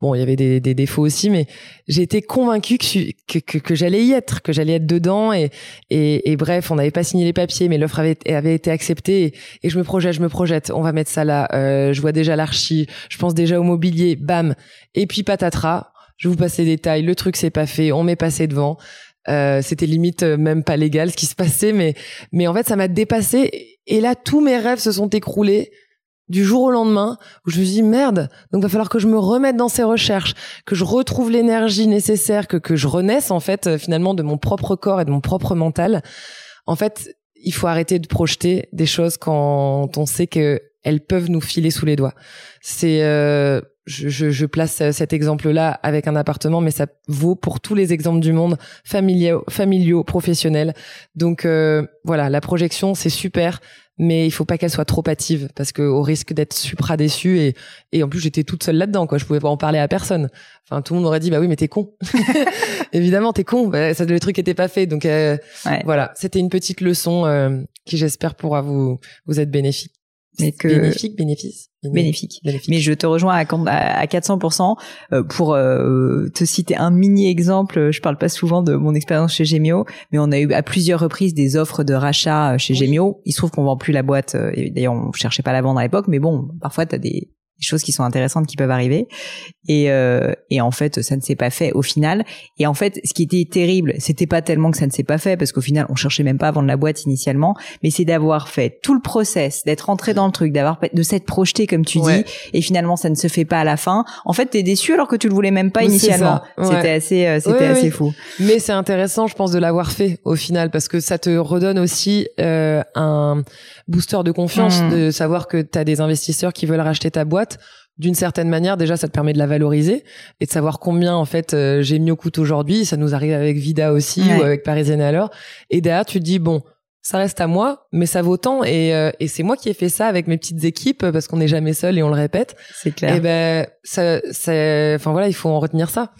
Speaker 2: Bon, il y avait des, des défauts aussi, mais j'étais convaincue que, que, que, j'allais y être, que j'allais être dedans. Et, et, et bref, on n'avait pas signé les papiers, mais l'offre avait, avait été acceptée. Et, je me projette, je me projette. On va mettre ça là. Euh, je vois déjà l'archi. Je pense déjà au mobilier. Bam. Et puis patatras. Je vous passe les détails. Le truc s'est pas fait. On m'est passé devant. Euh, c'était limite euh, même pas légal ce qui se passait, mais mais en fait ça m'a dépassé. Et là, tous mes rêves se sont écroulés du jour au lendemain où je me dis merde donc va falloir que je me remette dans ces recherches que je retrouve l'énergie nécessaire que que je renaisse en fait euh, finalement de mon propre corps et de mon propre mental. En fait il faut arrêter de projeter des choses quand on sait que elles peuvent nous filer sous les doigts. C'est euh, je, je, place cet exemple-là avec un appartement, mais ça vaut pour tous les exemples du monde, familiaux, familiaux professionnels. Donc euh, voilà, la projection, c'est super, mais il faut pas qu'elle soit trop hâtive parce que au risque d'être supra déçu et et en plus j'étais toute seule là-dedans quoi, je pouvais pas en parler à personne. Enfin tout le monde aurait dit bah oui mais t'es con. [laughs] [laughs] Évidemment t'es con, bah, ça le truc était pas fait. Donc euh, voilà, c'était une petite leçon euh, qui j'espère pourra vous vous être bénéfique
Speaker 1: mais que
Speaker 2: bénéfique bénéfice
Speaker 1: bénéfique. Mais je te rejoins à, à 400% euh, pour euh, te citer un mini exemple. Je parle pas souvent de mon expérience chez Gemio, mais on a eu à plusieurs reprises des offres de rachat chez Gemio. Il se trouve qu'on vend plus la boîte. Euh, d'ailleurs, on cherchait pas à la vendre à l'époque, mais bon, parfois tu as des des choses qui sont intéressantes qui peuvent arriver. Et, euh, et en fait, ça ne s'est pas fait au final. Et en fait, ce qui était terrible, c'était pas tellement que ça ne s'est pas fait, parce qu'au final, on cherchait même pas à vendre la boîte initialement, mais c'est d'avoir fait tout le process, d'être rentré dans le truc, d'avoir de s'être projeté comme tu dis, et finalement, ça ne se fait pas à la fin. En fait, t'es déçu alors que tu le voulais même pas initialement. C'était assez, euh, c'était assez fou.
Speaker 2: Mais c'est intéressant, je pense, de l'avoir fait au final, parce que ça te redonne aussi euh, un booster de confiance, mmh. de savoir que tu as des investisseurs qui veulent racheter ta boîte d'une certaine manière, déjà, ça te permet de la valoriser et de savoir combien, en fait, euh, j'ai mis au aujourd'hui. Ça nous arrive avec Vida aussi ou avec Parisienne alors. Et derrière, tu te dis, bon, ça reste à moi, mais ça vaut tant. Et, euh, et c'est moi qui ai fait ça avec mes petites équipes parce qu'on n'est jamais seul et on le répète.
Speaker 1: C'est clair.
Speaker 2: Et ben, ça, c'est, enfin voilà, il faut en retenir ça.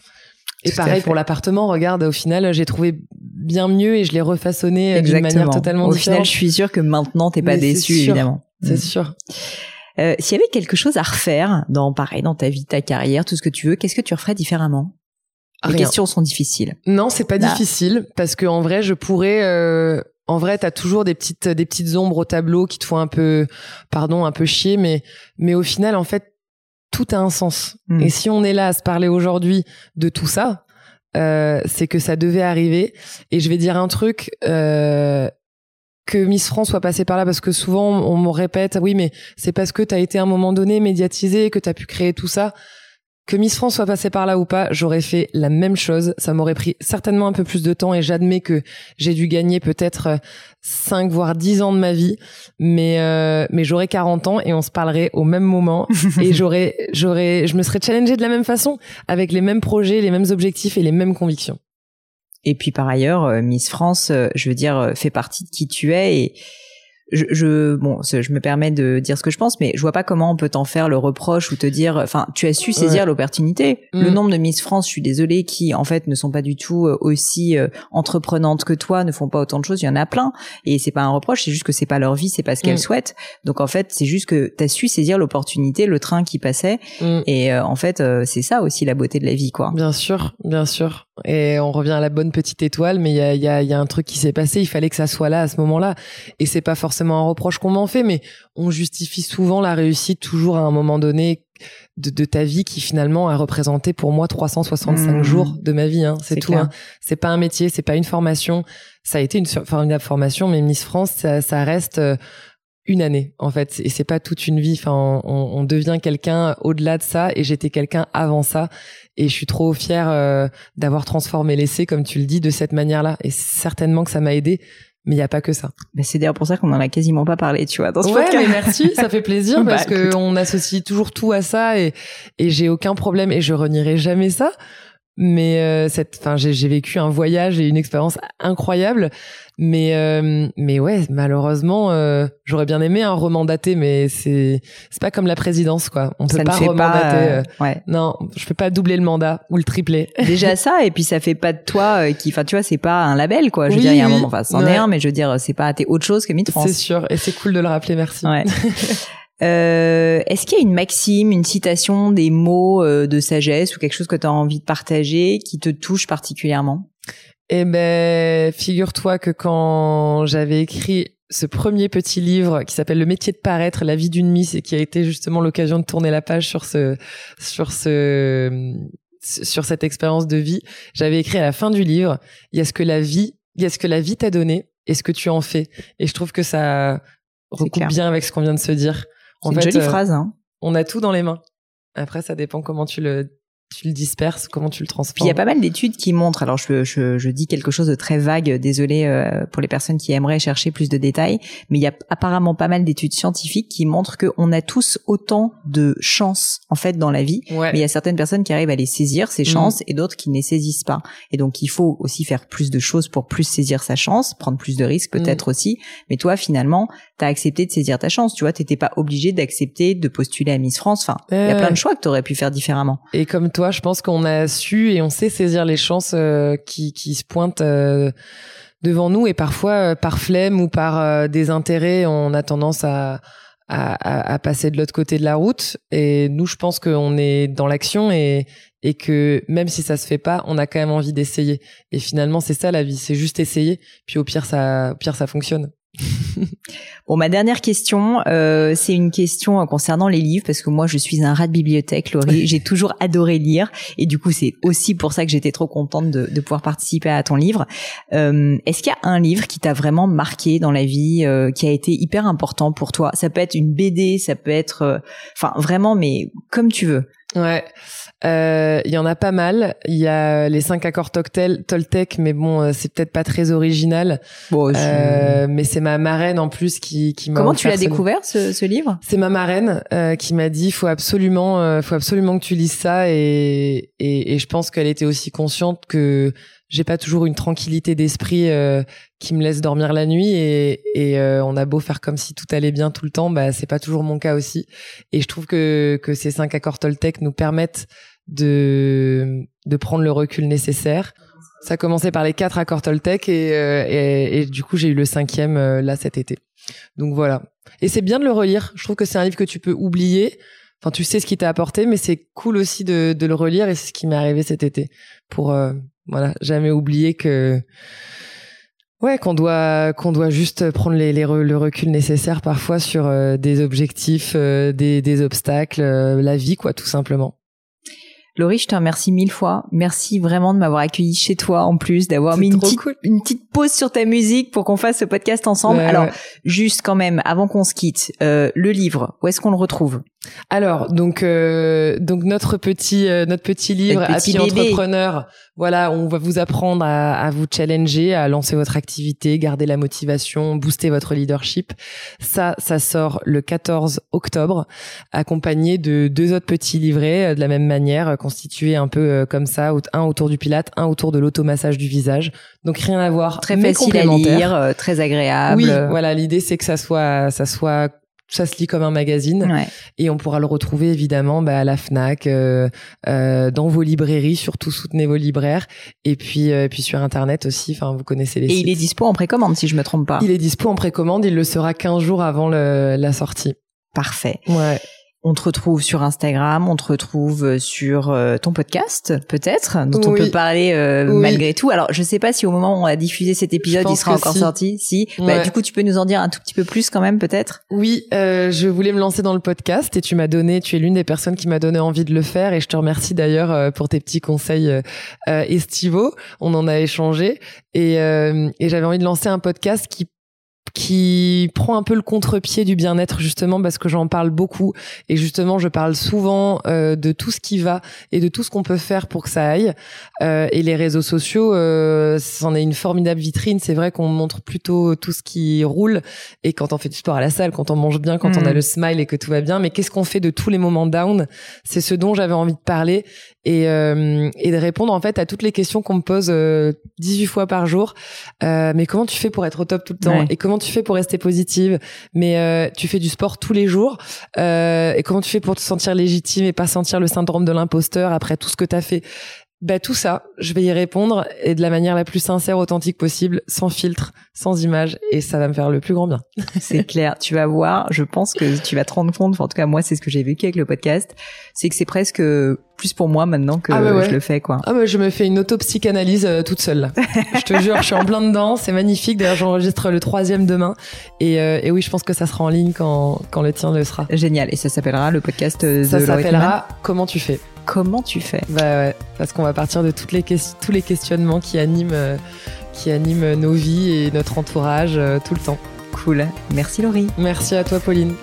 Speaker 2: Et pareil pour l'appartement, regarde, au final, j'ai trouvé bien mieux et je l'ai refaçonné euh, d'une manière totalement
Speaker 1: différente.
Speaker 2: Au
Speaker 1: final, je suis sûre que maintenant, t'es pas déçu, évidemment.
Speaker 2: C'est mm. sûr.
Speaker 1: Euh, S'il y avait quelque chose à refaire dans pareil dans ta vie, ta carrière, tout ce que tu veux, qu'est-ce que tu referais différemment? Les questions sont difficiles.
Speaker 2: Non, c'est pas difficile parce que en vrai, je pourrais. Euh, en vrai, t'as toujours des petites des petites ombres au tableau qui te font un peu, pardon, un peu chier, mais mais au final, en fait, tout a un sens. Hmm. Et si on est là à se parler aujourd'hui de tout ça, euh, c'est que ça devait arriver. Et je vais dire un truc. Euh, que Miss France soit passée par là parce que souvent on me répète oui mais c'est parce que tu as été à un moment donné médiatisé que tu as pu créer tout ça que Miss France soit passée par là ou pas, j'aurais fait la même chose. Ça m'aurait pris certainement un peu plus de temps et j'admets que j'ai dû gagner peut-être 5 voire 10 ans de ma vie, mais euh, mais j'aurais 40 ans et on se parlerait au même moment [laughs] et j'aurais j'aurais je me serais challengée de la même façon avec les mêmes projets, les mêmes objectifs et les mêmes convictions.
Speaker 1: Et puis par ailleurs, euh, Miss France, euh, je veux dire, euh, fait partie de qui tu es et je, je, bon, je me permets de dire ce que je pense, mais je vois pas comment on peut t'en faire le reproche ou te dire, enfin, tu as su saisir l'opportunité. Le mm. nombre de Miss France, je suis désolée, qui en fait ne sont pas du tout aussi entreprenantes que toi, ne font pas autant de choses. Il y en a plein, et c'est pas un reproche, c'est juste que c'est pas leur vie, c'est pas ce qu'elles mm. souhaitent. Donc en fait, c'est juste que tu as su saisir l'opportunité, le train qui passait, mm. et euh, en fait, c'est ça aussi la beauté de la vie, quoi.
Speaker 2: Bien sûr, bien sûr. Et on revient à la bonne petite étoile, mais il y a, y, a, y a un truc qui s'est passé. Il fallait que ça soit là à ce moment-là, et c'est pas forcément un reproche qu'on m'en fait, mais on justifie souvent la réussite toujours à un moment donné de, ta vie qui finalement a représenté pour moi 365 mmh. jours de ma vie. Hein. C'est tout. Hein. C'est pas un métier, c'est pas une formation. Ça a été une formidable formation, mais Miss France, ça, reste euh, une année en fait. Et c'est pas toute une vie. Enfin on, devient quelqu'un au-delà de ça. Et j'étais quelqu'un avant ça. Et je suis trop fière euh, d'avoir transformé l'essai comme tu le dis de cette manière-là. Et certainement que ça m'a aidé mais il n'y a pas que ça.
Speaker 1: mais c'est d'ailleurs pour ça qu'on en a quasiment pas parlé, tu vois, dans ce
Speaker 2: ouais, mais merci, ça fait plaisir [laughs] bah, parce que on associe toujours tout à ça et, et j'ai aucun problème. Et je renierai jamais ça mais euh, cette enfin j'ai vécu un voyage et une expérience incroyable. Mais euh, mais ouais malheureusement euh, j'aurais bien aimé un remandater mais c'est c'est pas comme la présidence quoi. On peut pas remandater
Speaker 1: ouais.
Speaker 2: non je peux pas doubler le mandat ou le tripler. [laughs]
Speaker 1: Déjà ça et puis ça fait pas de toi qui enfin tu vois c'est pas un label quoi. Je veux dire il y a un moment enfin c'en est un mais je veux dire c'est pas t'es autre chose que Mid France.
Speaker 2: C'est sûr et c'est cool de le rappeler merci.
Speaker 1: Ouais. [laughs] Euh, Est-ce qu'il y a une maxime, une citation, des mots euh, de sagesse ou quelque chose que tu as envie de partager qui te touche particulièrement?
Speaker 2: Eh ben, figure-toi que quand j'avais écrit ce premier petit livre qui s'appelle Le métier de paraître, la vie d'une miss et qui a été justement l'occasion de tourner la page sur ce sur ce sur cette expérience de vie, j'avais écrit à la fin du livre, il y a ce que la vie, il y a ce que la vie t'a donné et ce que tu en fais. Et je trouve que ça recoupe bien avec ce qu'on vient de se dire.
Speaker 1: Fait, une jolie euh, phrase. Hein.
Speaker 2: On a tout dans les mains. Après, ça dépend comment tu le tu le disperses Comment tu le transformes
Speaker 1: il y a pas mal d'études qui montrent. Alors je, je, je, dis quelque chose de très vague. Désolé euh, pour les personnes qui aimeraient chercher plus de détails, mais il y a apparemment pas mal d'études scientifiques qui montrent qu'on a tous autant de chances en fait dans la vie. Mais il y a certaines personnes qui arrivent à les saisir ces mm. chances et d'autres qui ne les saisissent pas. Et donc il faut aussi faire plus de choses pour plus saisir sa chance, prendre plus de risques peut-être mm. aussi. Mais toi finalement, t'as accepté de saisir ta chance. Tu vois, t'étais pas obligé d'accepter de postuler à Miss France. Enfin, il y a plein de choix que t'aurais pu faire différemment.
Speaker 2: Et comme toi, je pense qu'on a su et on sait saisir les chances euh, qui, qui se pointent euh, devant nous et parfois euh, par flemme ou par des intérêts, on a tendance à, à, à passer de l'autre côté de la route. Et nous, je pense qu'on est dans l'action et, et que même si ça se fait pas, on a quand même envie d'essayer. Et finalement, c'est ça la vie, c'est juste essayer. Puis au pire, ça, au pire, ça fonctionne. [laughs]
Speaker 1: bon, ma dernière question, euh, c'est une question concernant les livres parce que moi, je suis un rat de bibliothèque, Laurie. J'ai toujours adoré lire et du coup, c'est aussi pour ça que j'étais trop contente de, de, pouvoir participer à ton livre. Euh, Est-ce qu'il y a un livre qui t'a vraiment marqué dans la vie, euh, qui a été hyper important pour toi? Ça peut être une BD, ça peut être, euh, enfin, vraiment, mais comme tu veux.
Speaker 2: Ouais. Euh, il y en a pas mal. Il y a les cinq accords Toltec, mais bon, euh, c'est peut-être pas très original. Bon, euh, mais c'est ma marraine en plus qui, qui m'a.
Speaker 1: Comment tu l'as découvert ce, ce livre?
Speaker 2: C'est ma marraine euh, qui m'a dit faut absolument, euh, faut absolument que tu lises ça et et, et je pense qu'elle était aussi consciente que j'ai pas toujours une tranquillité d'esprit euh, qui me laisse dormir la nuit et, et euh, on a beau faire comme si tout allait bien tout le temps, bah c'est pas toujours mon cas aussi. Et je trouve que que ces cinq accords Toltec nous permettent de de prendre le recul nécessaire. Ça a commencé par les quatre accords Toltec et, euh, et, du coup j'ai eu le cinquième là cet été. Donc voilà. Et c'est bien de le relire. Je trouve que c'est un livre que tu peux oublier. Enfin, tu sais ce qui t'a apporté, mais c'est cool aussi de, de le relire et c'est ce qui m'est arrivé cet été pour voilà, jamais oublier que ouais qu'on doit qu'on doit juste prendre les, les le recul nécessaire parfois sur euh, des objectifs, euh, des, des obstacles, euh, la vie quoi, tout simplement.
Speaker 1: Laurie, je te remercie mille fois. Merci vraiment de m'avoir accueilli chez toi en plus, d'avoir mis une petite, une petite pause sur ta musique pour qu'on fasse ce podcast ensemble. Alors, juste quand même, avant qu'on se quitte, euh, le livre, où est-ce qu'on le retrouve?
Speaker 2: Alors donc euh, donc notre petit euh, notre petit livre petit Happy Entrepreneur voilà on va vous apprendre à, à, vous challenger à lancer votre activité garder la motivation booster votre leadership. Ça ça sort le 14 octobre accompagné de deux autres petits livrets euh, de la même manière constitués un peu comme ça un autour du pilate un autour de l'automassage du visage. Donc rien à voir
Speaker 1: très facile à lire très agréable.
Speaker 2: Oui voilà l'idée c'est que ça soit ça soit ça se lit comme un magazine et on pourra le retrouver évidemment bah, à la Fnac, euh, euh, dans vos librairies, surtout soutenez vos libraires et puis euh, puis sur internet aussi. Enfin, vous connaissez les.
Speaker 1: Et il est dispo en précommande si je me trompe pas.
Speaker 2: Il est dispo en précommande. Il le sera 15 jours avant le, la sortie.
Speaker 1: Parfait.
Speaker 2: Ouais.
Speaker 1: On te retrouve sur Instagram, on te retrouve euh, sur euh, ton podcast, peut-être, dont on peut parler euh, malgré tout. Alors, je sais pas si au moment où on a diffusé cet épisode, il sera encore sorti. Si, bah, du coup, tu peux nous en dire un tout petit peu plus quand même, peut-être?
Speaker 2: Oui, je voulais me lancer dans le podcast et tu m'as donné, tu es l'une des personnes qui m'a donné envie de le faire et je te remercie d'ailleurs pour tes petits conseils estivaux. On en a échangé et, et j'avais envie de lancer un podcast qui qui prend un peu le contre-pied du bien-être justement parce que j'en parle beaucoup. Et justement je parle souvent euh, de tout ce qui va et de tout ce qu'on peut faire pour que ça aille. Euh, et les réseaux sociaux euh, c'en est une formidable vitrine. C'est vrai qu'on montre plutôt tout ce qui roule. Et quand on fait du sport à la salle quand on mange bien quand on a mm. le smile et que tout va bien. Mais qu'est-ce qu'on fait de tous les moments down? C'est ce dont j'avais envie de parler et, euh, et de répondre en fait à toutes les questions qu'on me pose 18 euh, fois par jour. Mais comment tu fais pour être au top tout le temps et comment tu fais pour rester positive? Mais euh, tu fais du sport tous les jours. Euh, et comment tu fais pour te sentir légitime et pas sentir le syndrome de l'imposteur après tout ce que tu as fait? Bah tout ça, je vais y répondre et de la manière la plus sincère, authentique possible, sans filtre, sans image, et ça va me faire le plus grand bien. [laughs]
Speaker 1: c'est clair. Tu vas voir. Je pense que tu vas te rendre compte. en tout cas, moi, c'est ce que j'ai vécu avec le podcast. C'est que c'est presque plus pour moi maintenant que ah je le fais, quoi.
Speaker 2: Ah bah je me fais une autopsychanalyse euh, toute seule. je te jure, je suis en plein dedans. C'est magnifique. D'ailleurs, j'enregistre le troisième demain. Et, euh, et, oui, je pense que ça sera en ligne quand quand le tien le sera.
Speaker 1: Génial. Et ça s'appellera le podcast. De
Speaker 2: ça s'appellera Comment tu fais
Speaker 1: comment tu fais
Speaker 2: Bah ouais, parce qu'on va partir de toutes les tous les questionnements qui animent, euh, qui animent nos vies et notre entourage euh, tout le temps.
Speaker 1: Cool. Merci Laurie.
Speaker 2: Merci à toi Pauline.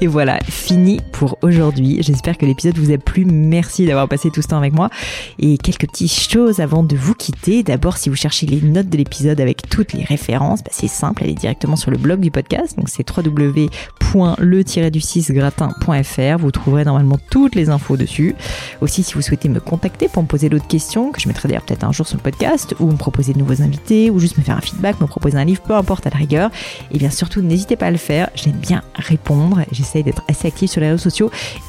Speaker 1: Et voilà, fini aujourd'hui. J'espère que l'épisode vous a plu. Merci d'avoir passé tout ce temps avec moi. Et quelques petites choses avant de vous quitter. D'abord, si vous cherchez les notes de l'épisode avec toutes les références, bah, c'est simple, allez directement sur le blog du podcast. Donc c'est www.le-du6gratin.fr. Vous trouverez normalement toutes les infos dessus. Aussi, si vous souhaitez me contacter pour me poser d'autres questions, que je mettrai d'ailleurs peut-être un jour sur le podcast, ou me proposer de nouveaux invités, ou juste me faire un feedback, me proposer un livre, peu importe à la rigueur, et bien surtout n'hésitez pas à le faire. J'aime bien répondre. J'essaye d'être assez active sur les réseaux sociaux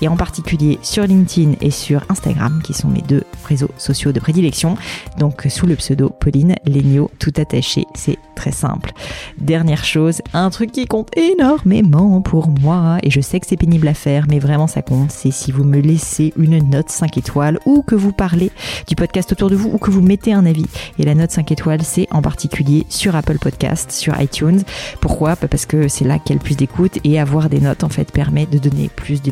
Speaker 1: et en particulier sur LinkedIn et sur Instagram qui sont mes deux réseaux sociaux de prédilection. Donc sous le pseudo Pauline Lénio, tout attaché. C'est très simple. Dernière chose, un truc qui compte énormément pour moi et je sais que c'est pénible à faire mais vraiment ça compte, c'est si vous me laissez une note 5 étoiles ou que vous parlez du podcast autour de vous ou que vous mettez un avis. Et la note 5 étoiles, c'est en particulier sur Apple Podcast, sur iTunes. Pourquoi? Parce que c'est là qu'il y a le plus d'écoute et avoir des notes en fait permet de donner plus de